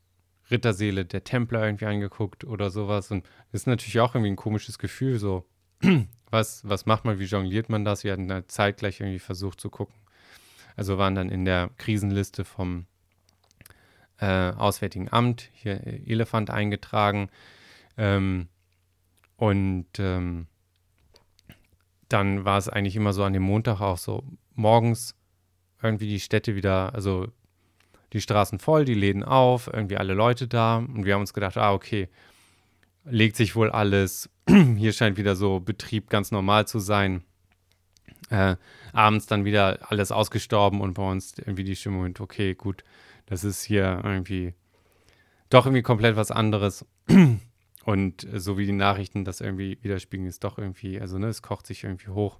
Ritterseele der Templer irgendwie angeguckt oder sowas. Und das ist natürlich auch irgendwie ein komisches Gefühl, so, (clears throat) was, was macht man, wie jongliert man das? Wir hatten da zeitgleich irgendwie versucht zu gucken. Also waren dann in der Krisenliste vom äh, Auswärtigen Amt hier Elefant eingetragen. Ähm, und ähm, dann war es eigentlich immer so an dem Montag auch so morgens irgendwie die Städte wieder, also die Straßen voll, die Läden auf, irgendwie alle Leute da. Und wir haben uns gedacht, ah, okay, legt sich wohl alles. (clears throat) Hier scheint wieder so Betrieb ganz normal zu sein. Äh, abends dann wieder alles ausgestorben und bei uns irgendwie die Stimmung, okay, gut, das ist hier irgendwie doch irgendwie komplett was anderes. (clears throat) Und so wie die Nachrichten das irgendwie widerspiegeln, ist doch irgendwie, also ne, es kocht sich irgendwie hoch.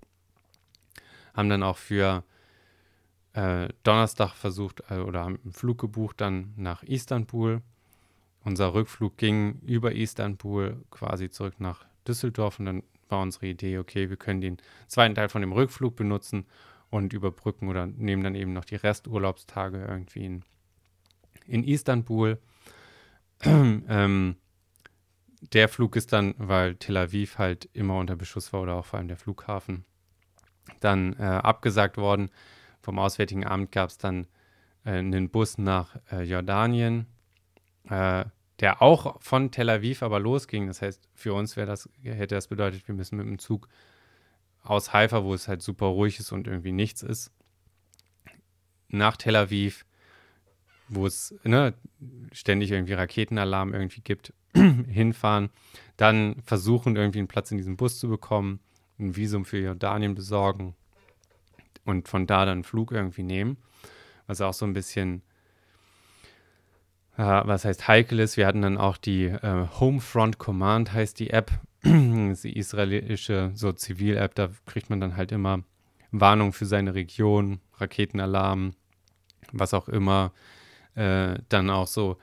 Haben dann auch für äh, Donnerstag versucht äh, oder haben einen Flug gebucht dann nach Istanbul. Unser Rückflug ging über Istanbul quasi zurück nach Düsseldorf und dann war unsere Idee, okay, wir können den zweiten Teil von dem Rückflug benutzen und überbrücken oder nehmen dann eben noch die Resturlaubstage irgendwie in, in Istanbul. (clears throat) ähm, der Flug ist dann, weil Tel Aviv halt immer unter Beschuss war oder auch vor allem der Flughafen, dann äh, abgesagt worden. Vom Auswärtigen Amt gab es dann äh, einen Bus nach äh, Jordanien, äh, der auch von Tel Aviv aber losging. Das heißt, für uns das, hätte das bedeutet, wir müssen mit dem Zug aus Haifa, wo es halt super ruhig ist und irgendwie nichts ist, nach Tel Aviv, wo es ne, ständig irgendwie Raketenalarm irgendwie gibt, (clears throat) hinfahren, dann versuchen irgendwie einen Platz in diesem Bus zu bekommen, ein Visum für Jordanien besorgen und von da dann Flug irgendwie nehmen. Was auch so ein bisschen, äh, was heißt heikel ist. Wir hatten dann auch die äh, Homefront Command, heißt die App. (clears throat) die israelische so Zivil-App, da kriegt man dann halt immer Warnung für seine Region, Raketenalarm, was auch immer. Äh, dann auch so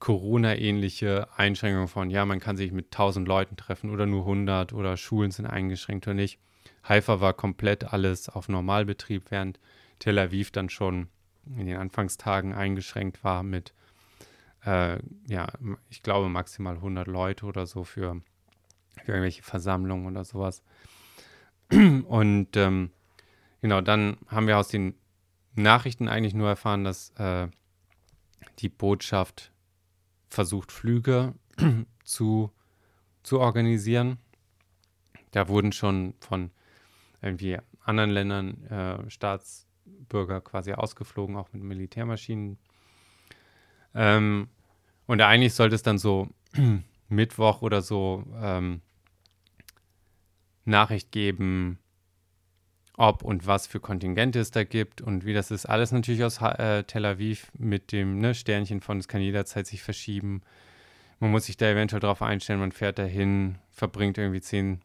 Corona-ähnliche Einschränkungen von, ja, man kann sich mit 1000 Leuten treffen oder nur 100 oder Schulen sind eingeschränkt oder nicht. Haifa war komplett alles auf Normalbetrieb, während Tel Aviv dann schon in den Anfangstagen eingeschränkt war mit, äh, ja, ich glaube maximal 100 Leute oder so für, für irgendwelche Versammlungen oder sowas. (clears throat) Und ähm, genau, dann haben wir aus den Nachrichten eigentlich nur erfahren, dass äh, die Botschaft versucht, Flüge (clears throat) zu, zu organisieren. Da wurden schon von irgendwie anderen Ländern äh, Staatsbürger quasi ausgeflogen, auch mit Militärmaschinen. Ähm, und eigentlich sollte es dann so (clears throat) Mittwoch oder so ähm, Nachricht geben, ob und was für Kontingente es da gibt und wie das ist. Alles natürlich aus äh, Tel Aviv mit dem ne, Sternchen von, es kann jederzeit sich verschieben. Man muss sich da eventuell darauf einstellen, man fährt dahin, verbringt irgendwie 10,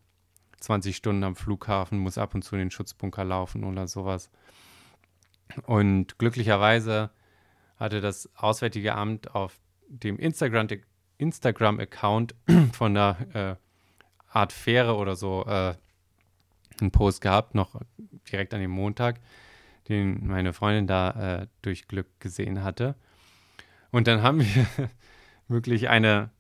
20 Stunden am Flughafen, muss ab und zu in den Schutzbunker laufen oder sowas. Und glücklicherweise hatte das Auswärtige Amt auf dem Instagram-Account Instagram (clears throat) von der äh, Art Fähre oder so äh, einen Post gehabt, noch direkt an dem Montag, den meine Freundin da äh, durch Glück gesehen hatte. Und dann haben wir (laughs) wirklich eine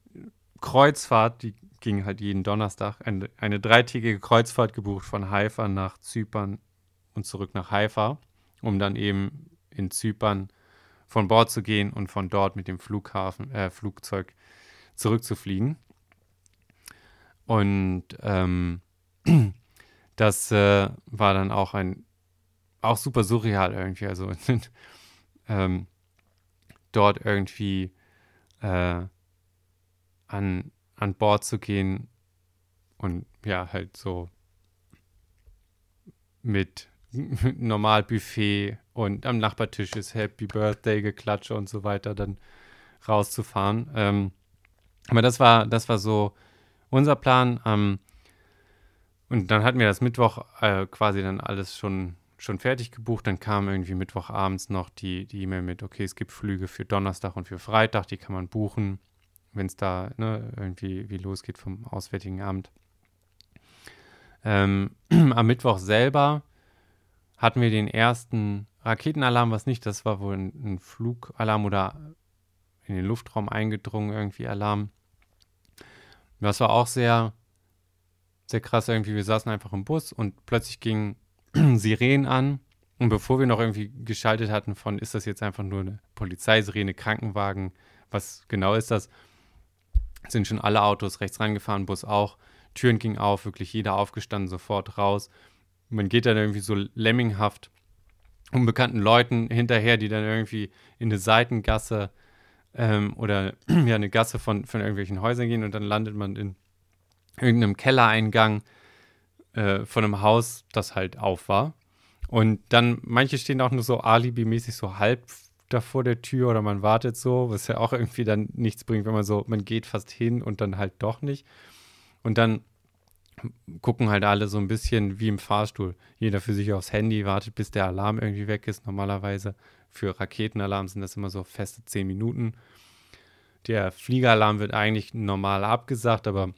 Kreuzfahrt, die ging halt jeden Donnerstag, eine, eine dreitägige Kreuzfahrt gebucht von Haifa nach Zypern und zurück nach Haifa, um dann eben in Zypern von Bord zu gehen und von dort mit dem Flughafen, äh, Flugzeug zurückzufliegen. Und ähm, (clears throat) das äh, war dann auch ein, auch super surreal irgendwie. Also (laughs) ähm, dort irgendwie äh, an, an Bord zu gehen und ja, halt so mit (laughs) normal Buffet und am Nachbartisch ist Happy Birthday geklatsche und so weiter dann rauszufahren. Ähm, aber das war, das war so unser Plan. Ähm, und dann hatten wir das Mittwoch äh, quasi dann alles schon, schon fertig gebucht. Dann kam irgendwie Mittwochabends noch die E-Mail mit, okay, es gibt Flüge für Donnerstag und für Freitag, die kann man buchen, wenn es da ne, irgendwie wie losgeht vom Auswärtigen Amt. Ähm, (clears throat) am Mittwoch selber hatten wir den ersten Raketenalarm, was nicht, das war wohl ein, ein Flugalarm oder in den Luftraum eingedrungen irgendwie Alarm. Das war auch sehr sehr krass irgendwie. Wir saßen einfach im Bus und plötzlich gingen (clears throat) Sirenen an. Und bevor wir noch irgendwie geschaltet hatten von, ist das jetzt einfach nur eine Polizeisirene, Krankenwagen, was genau ist das, sind schon alle Autos rechts rangefahren, Bus auch. Türen gingen auf, wirklich jeder aufgestanden, sofort raus. Man geht dann irgendwie so lemminghaft unbekannten Leuten hinterher, die dann irgendwie in eine Seitengasse ähm, oder (clears throat) ja, eine Gasse von, von irgendwelchen Häusern gehen und dann landet man in irgendeinem Kellereingang äh, von einem Haus, das halt auf war. Und dann, manche stehen auch nur so alibimäßig so halb da vor der Tür oder man wartet so, was ja auch irgendwie dann nichts bringt, wenn man so, man geht fast hin und dann halt doch nicht. Und dann gucken halt alle so ein bisschen wie im Fahrstuhl. Jeder für sich aufs Handy, wartet, bis der Alarm irgendwie weg ist. Normalerweise für Raketenalarm sind das immer so feste zehn Minuten. Der Fliegeralarm wird eigentlich normal abgesagt, aber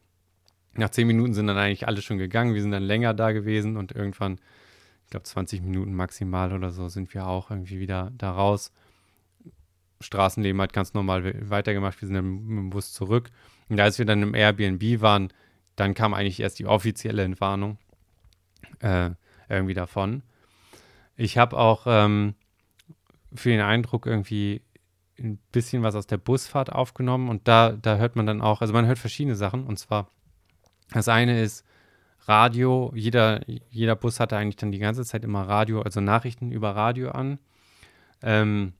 nach zehn Minuten sind dann eigentlich alle schon gegangen. Wir sind dann länger da gewesen und irgendwann, ich glaube 20 Minuten maximal oder so, sind wir auch irgendwie wieder da raus. Straßenleben hat ganz normal weitergemacht. Wir sind dann mit dem Bus zurück. Und als wir dann im Airbnb waren, dann kam eigentlich erst die offizielle Entwarnung äh, irgendwie davon. Ich habe auch ähm, für den Eindruck irgendwie ein bisschen was aus der Busfahrt aufgenommen und da, da hört man dann auch, also man hört verschiedene Sachen und zwar das eine ist Radio. Jeder, jeder Bus hatte eigentlich dann die ganze Zeit immer Radio, also Nachrichten über Radio an. Ähm,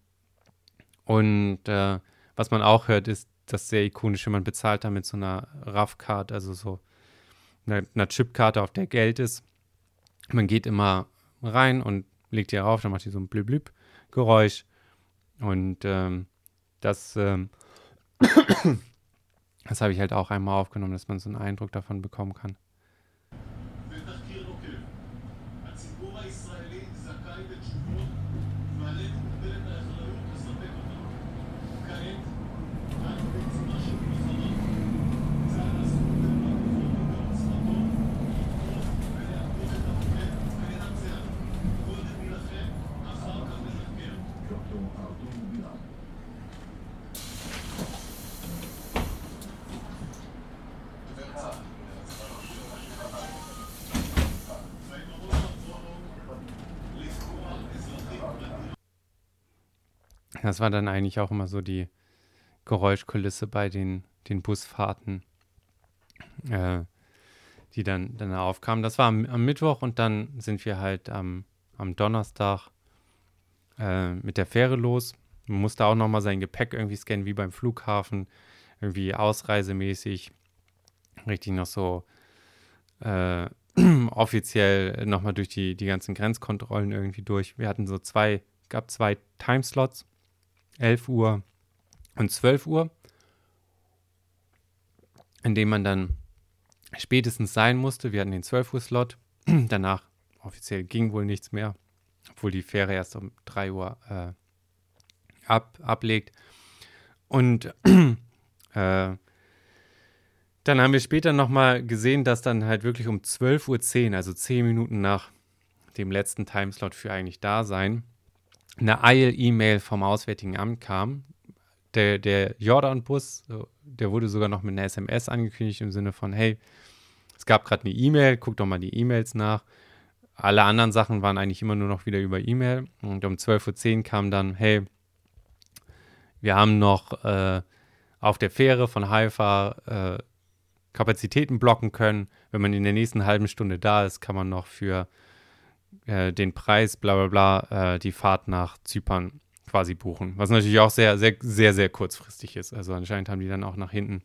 und äh, was man auch hört, ist das sehr ikonische, man bezahlt da mit so einer RAF-Card, also so einer, einer Chipkarte, auf der Geld ist. Man geht immer rein und legt die rauf, dann macht die so ein Blüb-Blüb-Geräusch. Und ähm, das ähm, (coughs) das habe ich halt auch einmal aufgenommen, dass man so einen Eindruck davon bekommen kann. Das war dann eigentlich auch immer so die Geräuschkulisse bei den, den Busfahrten, äh, die dann, dann aufkamen. Das war am, am, Mittwoch und dann sind wir halt am, am Donnerstag äh, mit der Fähre los. Man musste auch nochmal sein Gepäck irgendwie scannen, wie beim Flughafen, irgendwie ausreisemäßig. Richtig noch so äh, (clears throat) offiziell nochmal durch die, die ganzen Grenzkontrollen irgendwie durch. Wir hatten so zwei, gab zwei Timeslots, 11 Uhr und 12 Uhr, in dem man dann spätestens sein musste. Wir hatten den 12 Uhr Slot. (clears throat) Danach offiziell ging wohl nichts mehr, obwohl die Fähre erst um 3 Uhr äh, ab, ablegt. Und (clears throat) äh, dann haben wir später nochmal gesehen, dass dann halt wirklich um 12.10 Uhr, also 10 Minuten nach dem letzten Timeslot für eigentlich da sein, eine Eil-E-Mail vom Auswärtigen Amt kam. Der, der Jordan-Bus, der wurde sogar noch mit einer SMS angekündigt im Sinne von, hey, es gab gerade eine E-Mail, guck doch mal die E-Mails nach. Alle anderen Sachen waren eigentlich immer nur noch wieder über E-Mail. Und um 12.10 Uhr kam dann, hey, wir haben noch äh, auf der Fähre von Haifa äh, Kapazitäten blocken können. Wenn man in der nächsten halben Stunde da ist, kann man noch für äh, den Preis, bla bla bla, äh, die Fahrt nach Zypern quasi buchen. Was natürlich auch sehr, sehr, sehr, sehr kurzfristig ist. Also anscheinend haben die dann auch nach hinten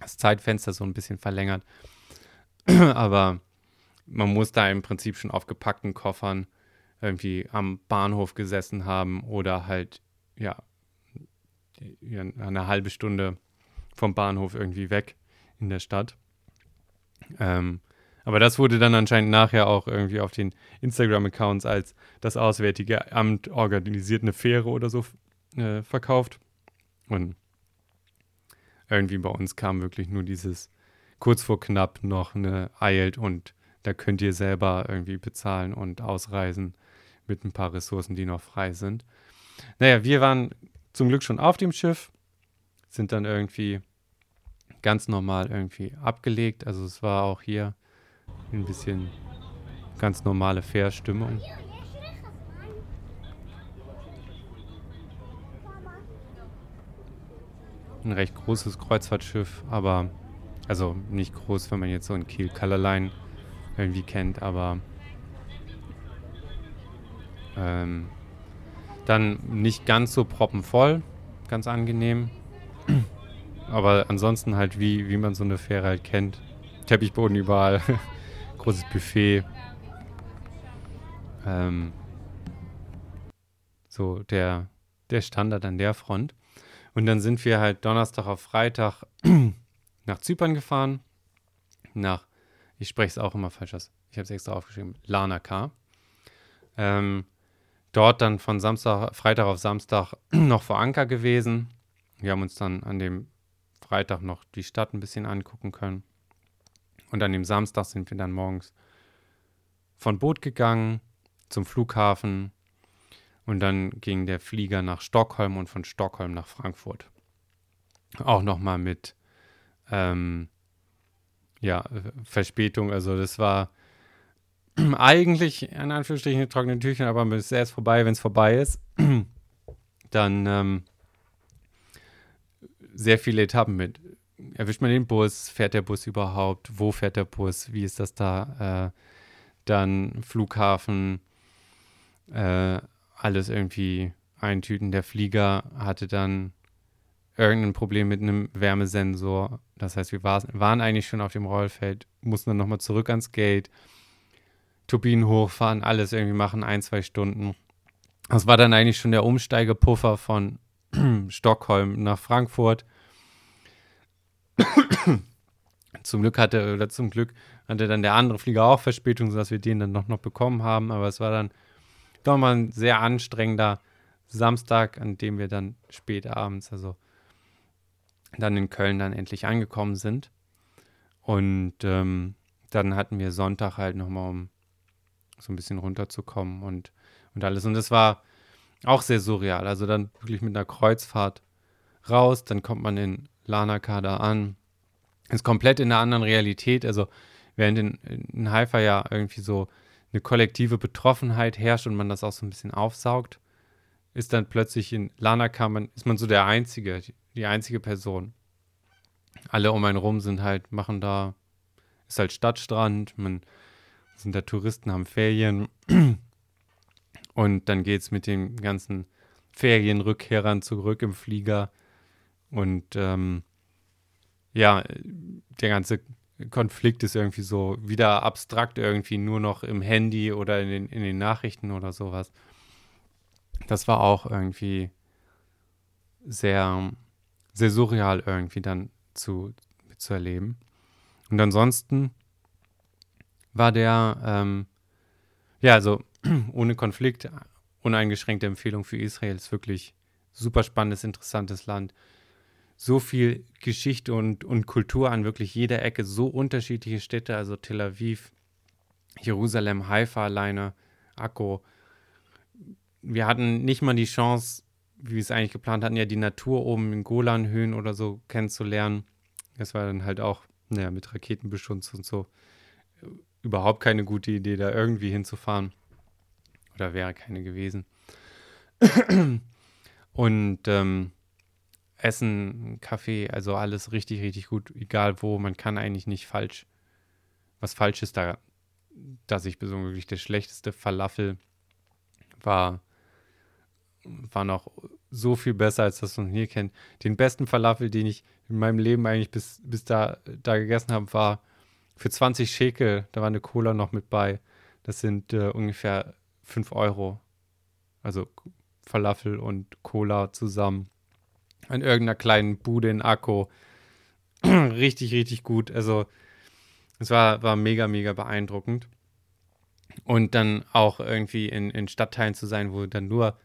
das Zeitfenster so ein bisschen verlängert. (clears throat) Aber man muss da im Prinzip schon auf gepackten Koffern irgendwie am Bahnhof gesessen haben oder halt, ja, eine halbe Stunde vom Bahnhof irgendwie weg in der Stadt. Ähm, aber das wurde dann anscheinend nachher auch irgendwie auf den Instagram-Accounts als das Auswärtige Amt organisiert eine Fähre oder so äh, verkauft. Und irgendwie bei uns kam wirklich nur dieses kurz vor knapp noch eine eilt und da könnt ihr selber irgendwie bezahlen und ausreisen mit ein paar Ressourcen, die noch frei sind. Naja, wir waren zum Glück schon auf dem Schiff, sind dann irgendwie ganz normal irgendwie abgelegt. Also es war auch hier ein bisschen ganz normale Fair-Stimmung. Ein recht großes Kreuzfahrtschiff, aber also nicht groß, wenn man jetzt so ein Kiel Colorline irgendwie kennt, aber ähm, dann nicht ganz so proppenvoll, ganz angenehm. Aber ansonsten halt, wie, wie man so eine Fähre halt kennt. Teppichboden überall, (laughs) großes Buffet. Ähm, so der, der Standard an der Front. Und dann sind wir halt Donnerstag auf Freitag (clears throat) nach Zypern gefahren. Nach, ich spreche es auch immer falsch aus, ich habe es extra aufgeschrieben, Larnaca. Ähm, dort dann von Samstag, Freitag auf Samstag (clears throat) noch vor Anker gewesen. Wir haben uns dann an dem Freitag noch die Stadt ein bisschen angucken können. Und an dem Samstag sind wir dann morgens von Boot gegangen zum Flughafen und dann ging der Flieger nach Stockholm und von Stockholm nach Frankfurt. Auch nochmal mit ähm, ja, Verspätung. Also das war (clears throat) eigentlich in Anführungsstrichen trockene Tüchern, aber es ist erst vorbei, wenn es vorbei ist. (clears throat) dann ähm, sehr viele Etappen mit. Erwischt man den Bus? Fährt der Bus überhaupt? Wo fährt der Bus? Wie ist das da? Äh, dann Flughafen, äh, alles irgendwie eintüten. Der Flieger hatte dann irgendein Problem mit einem Wärmesensor. Das heißt, wir war, waren eigentlich schon auf dem Rollfeld, mussten dann nochmal zurück ans Gate, Turbinen hochfahren, alles irgendwie machen, ein, zwei Stunden. Das war dann eigentlich schon der Umsteigepuffer von (clears throat) Stockholm nach Frankfurt. (coughs) zum Glück hatte, oder zum Glück hatte dann der andere Flieger auch Verspätung, sodass wir den dann noch, noch bekommen haben. Aber es war dann doch mal ein sehr anstrengender Samstag, an dem wir dann spät abends, also dann in Köln dann endlich angekommen sind. Und ähm, dann hatten wir Sonntag halt nochmal, um so ein bisschen runterzukommen und, und alles. Und es war auch sehr surreal. Also dann wirklich mit einer Kreuzfahrt raus, dann kommt man in Lanaka da an. Ist komplett in einer anderen Realität. Also während in, in Haifa ja irgendwie so eine kollektive Betroffenheit herrscht und man das auch so ein bisschen aufsaugt, ist dann plötzlich in Lanakammern, ist man so der Einzige, die, die einzige Person. Alle um einen rum sind halt, machen da, ist halt Stadtstrand, man sind da Touristen, haben Ferien. Und dann geht es mit den ganzen Ferienrückkehrern zurück im Flieger. Und ähm, ja, der ganze Konflikt ist irgendwie so wieder abstrakt irgendwie nur noch im Handy oder in den, in den Nachrichten oder sowas. Das war auch irgendwie sehr, sehr surreal irgendwie dann zu, zu erleben. Und ansonsten war der, ähm, ja, also (clears throat) ohne Konflikt, uneingeschränkte Empfehlung für Israel. Ist wirklich super spannendes, interessantes Land so viel Geschichte und, und Kultur an wirklich jeder Ecke, so unterschiedliche Städte, also Tel Aviv, Jerusalem, Haifa alleine, Akko. Wir hatten nicht mal die Chance, wie wir es eigentlich geplant hatten, ja die Natur oben in Golanhöhen oder so kennenzulernen. Das war dann halt auch, naja, mit Raketenbeschutz und so überhaupt keine gute Idee, da irgendwie hinzufahren. Oder wäre keine gewesen. Und ähm, Essen, Kaffee, also alles richtig, richtig gut, egal wo. Man kann eigentlich nicht falsch, was falsch ist da, dass ich besonders wirklich der schlechteste Falafel war, war noch so viel besser, als das man hier kennt. Den besten Falafel, den ich in meinem Leben eigentlich bis, bis da, da gegessen habe, war für 20 Schekel, da war eine Cola noch mit bei. Das sind äh, ungefähr 5 Euro. Also Falafel und Cola zusammen an irgendeiner kleinen Bude in Akko. (clears throat) richtig, richtig gut. Also es war, war mega, mega beeindruckend. Und dann auch irgendwie in, in Stadtteilen zu sein, wo dann nur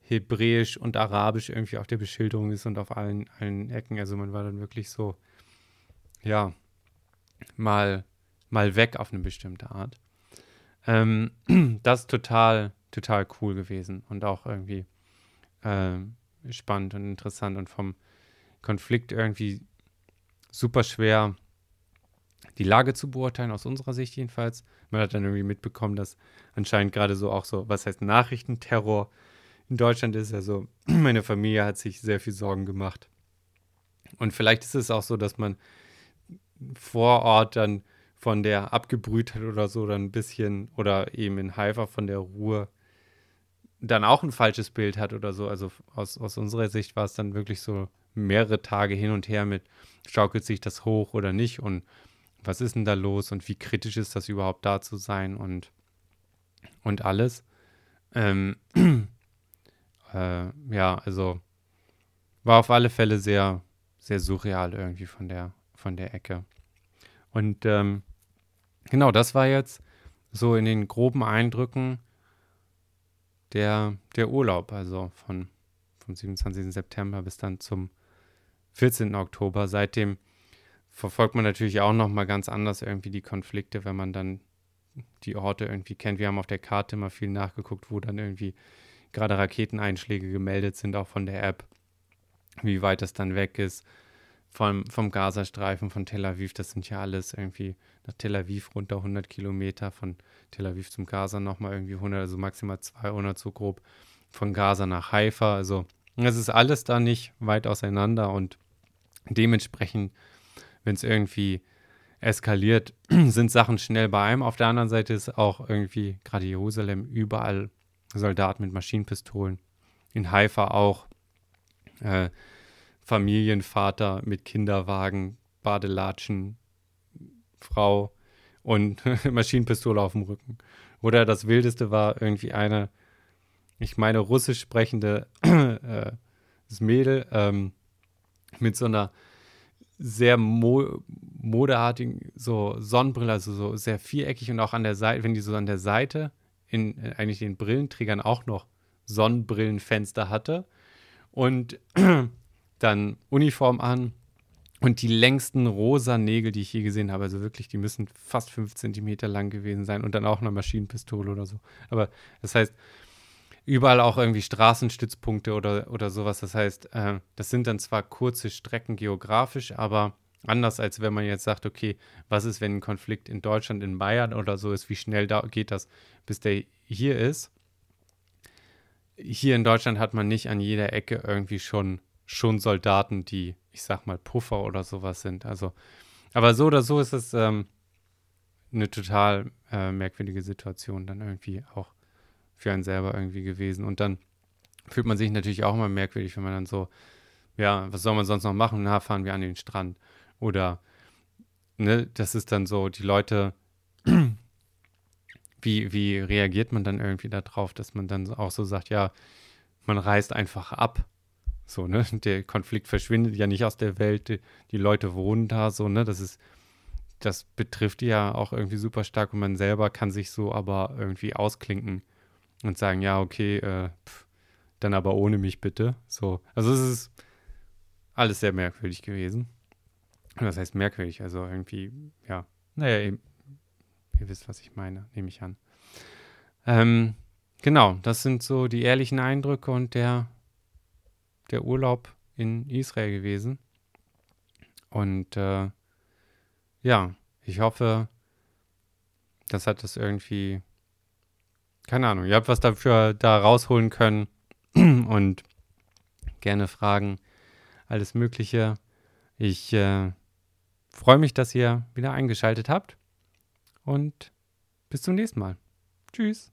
Hebräisch und Arabisch irgendwie auf der Beschilderung ist und auf allen, allen Ecken. Also man war dann wirklich so, ja, mal, mal weg auf eine bestimmte Art. Ähm, (clears throat) das ist total, total cool gewesen und auch irgendwie ähm, spannend und interessant und vom Konflikt irgendwie super schwer die Lage zu beurteilen, aus unserer Sicht jedenfalls. Man hat dann irgendwie mitbekommen, dass anscheinend gerade so auch so, was heißt Nachrichtenterror in Deutschland ist. Also (clears throat) meine Familie hat sich sehr viel Sorgen gemacht. Und vielleicht ist es auch so, dass man vor Ort dann von der Abgebrühtheit oder so dann ein bisschen oder eben in Haifa von der Ruhe dann auch ein falsches Bild hat oder so. Also aus, aus unserer Sicht war es dann wirklich so mehrere Tage hin und her mit, schaukelt sich das hoch oder nicht und was ist denn da los und wie kritisch ist das überhaupt da zu sein und, und alles. Ähm, (clears throat) äh, ja, also war auf alle Fälle sehr, sehr surreal irgendwie von der, von der Ecke. Und ähm, genau, das war jetzt so in den groben Eindrücken der, der Urlaub, also von, vom 27. September bis dann zum 14. Oktober. Seitdem verfolgt man natürlich auch nochmal ganz anders irgendwie die Konflikte, wenn man dann die Orte irgendwie kennt. Wir haben auf der Karte immer viel nachgeguckt, wo dann irgendwie gerade Raketeneinschläge gemeldet sind, auch von der App, wie weit das dann weg ist. Vom, vom Gazastreifen, von Tel Aviv, das sind ja alles irgendwie nach Tel Aviv runter 100 Kilometer, von Tel Aviv zum Gaza nochmal irgendwie 100, also maximal 200 so grob. Von Gaza nach Haifa. Also es ist alles da nicht weit auseinander und dementsprechend, wenn es irgendwie eskaliert, (clears throat) sind Sachen schnell bei einem. Auf der anderen Seite ist auch irgendwie gerade Jerusalem überall Soldaten mit Maschinenpistolen. In Haifa auch äh, Familienvater mit Kinderwagen, Badelatschen, Frau und (laughs) Maschinenpistole auf dem Rücken. Oder das Wildeste war irgendwie eine, ich meine, russisch sprechende (clears throat) äh, Mädel ähm, mit so einer sehr mo modeartigen so Sonnenbrille, also so sehr viereckig und auch an der Seite, wenn die so an der Seite in, in eigentlich den Brillenträgern auch noch Sonnenbrillenfenster hatte und (clears throat) dann Uniform an und die längsten rosa Nägel, die ich je gesehen habe, also wirklich, die müssen fast fünf Zentimeter lang gewesen sein und dann auch eine Maschinenpistole oder so. Aber das heißt, überall auch irgendwie Straßenstützpunkte oder, oder sowas. Das heißt, äh, das sind dann zwar kurze Strecken geografisch, aber anders als wenn man jetzt sagt, okay, was ist, wenn ein Konflikt in Deutschland, in Bayern oder so ist, wie schnell da geht das, bis der hier ist? hier in Deutschland hat man nicht an jeder Ecke irgendwie schon, schon Soldaten, die, ich sag mal, Puffer oder sowas sind. Also, aber so oder so ist es ähm, eine total äh, merkwürdige Situation dann irgendwie auch für einen selber irgendwie gewesen. Und dann fühlt man sich natürlich auch immer merkwürdig, wenn man dann so, ja, was soll man sonst noch machen? Na, fahren wir an den Strand. Oder, ne, das ist dann so, die Leute, (clears throat) wie, wie reagiert man dann irgendwie darauf, dass man dann auch so sagt, ja, man reist einfach ab. So, ne? (laughs) Der Konflikt verschwindet ja nicht aus der Welt, die, die Leute wohnen da, so, ne? Das ist, das betrifft ja auch irgendwie super stark und man selber kann sich so aber irgendwie ausklinken und sagen, ja, okay, äh, pff, dann aber ohne mich bitte. So, also es ist alles sehr merkwürdig gewesen. Was heißt merkwürdig? Also irgendwie, ja, naja, ihr, ihr wisst, was ich meine, nehme ich an. Ähm, genau, das sind so die ehrlichen Eindrücke und der, der Urlaub in Israel gewesen. Und äh, ja, ich hoffe, das hat das irgendwie, keine Ahnung, ihr habt was dafür da rausholen können (clears throat) und gerne Fragen, alles Mögliche. Ich äh, freue mich, dass ihr wieder eingeschaltet habt und bis zum nächsten Mal. Tschüss.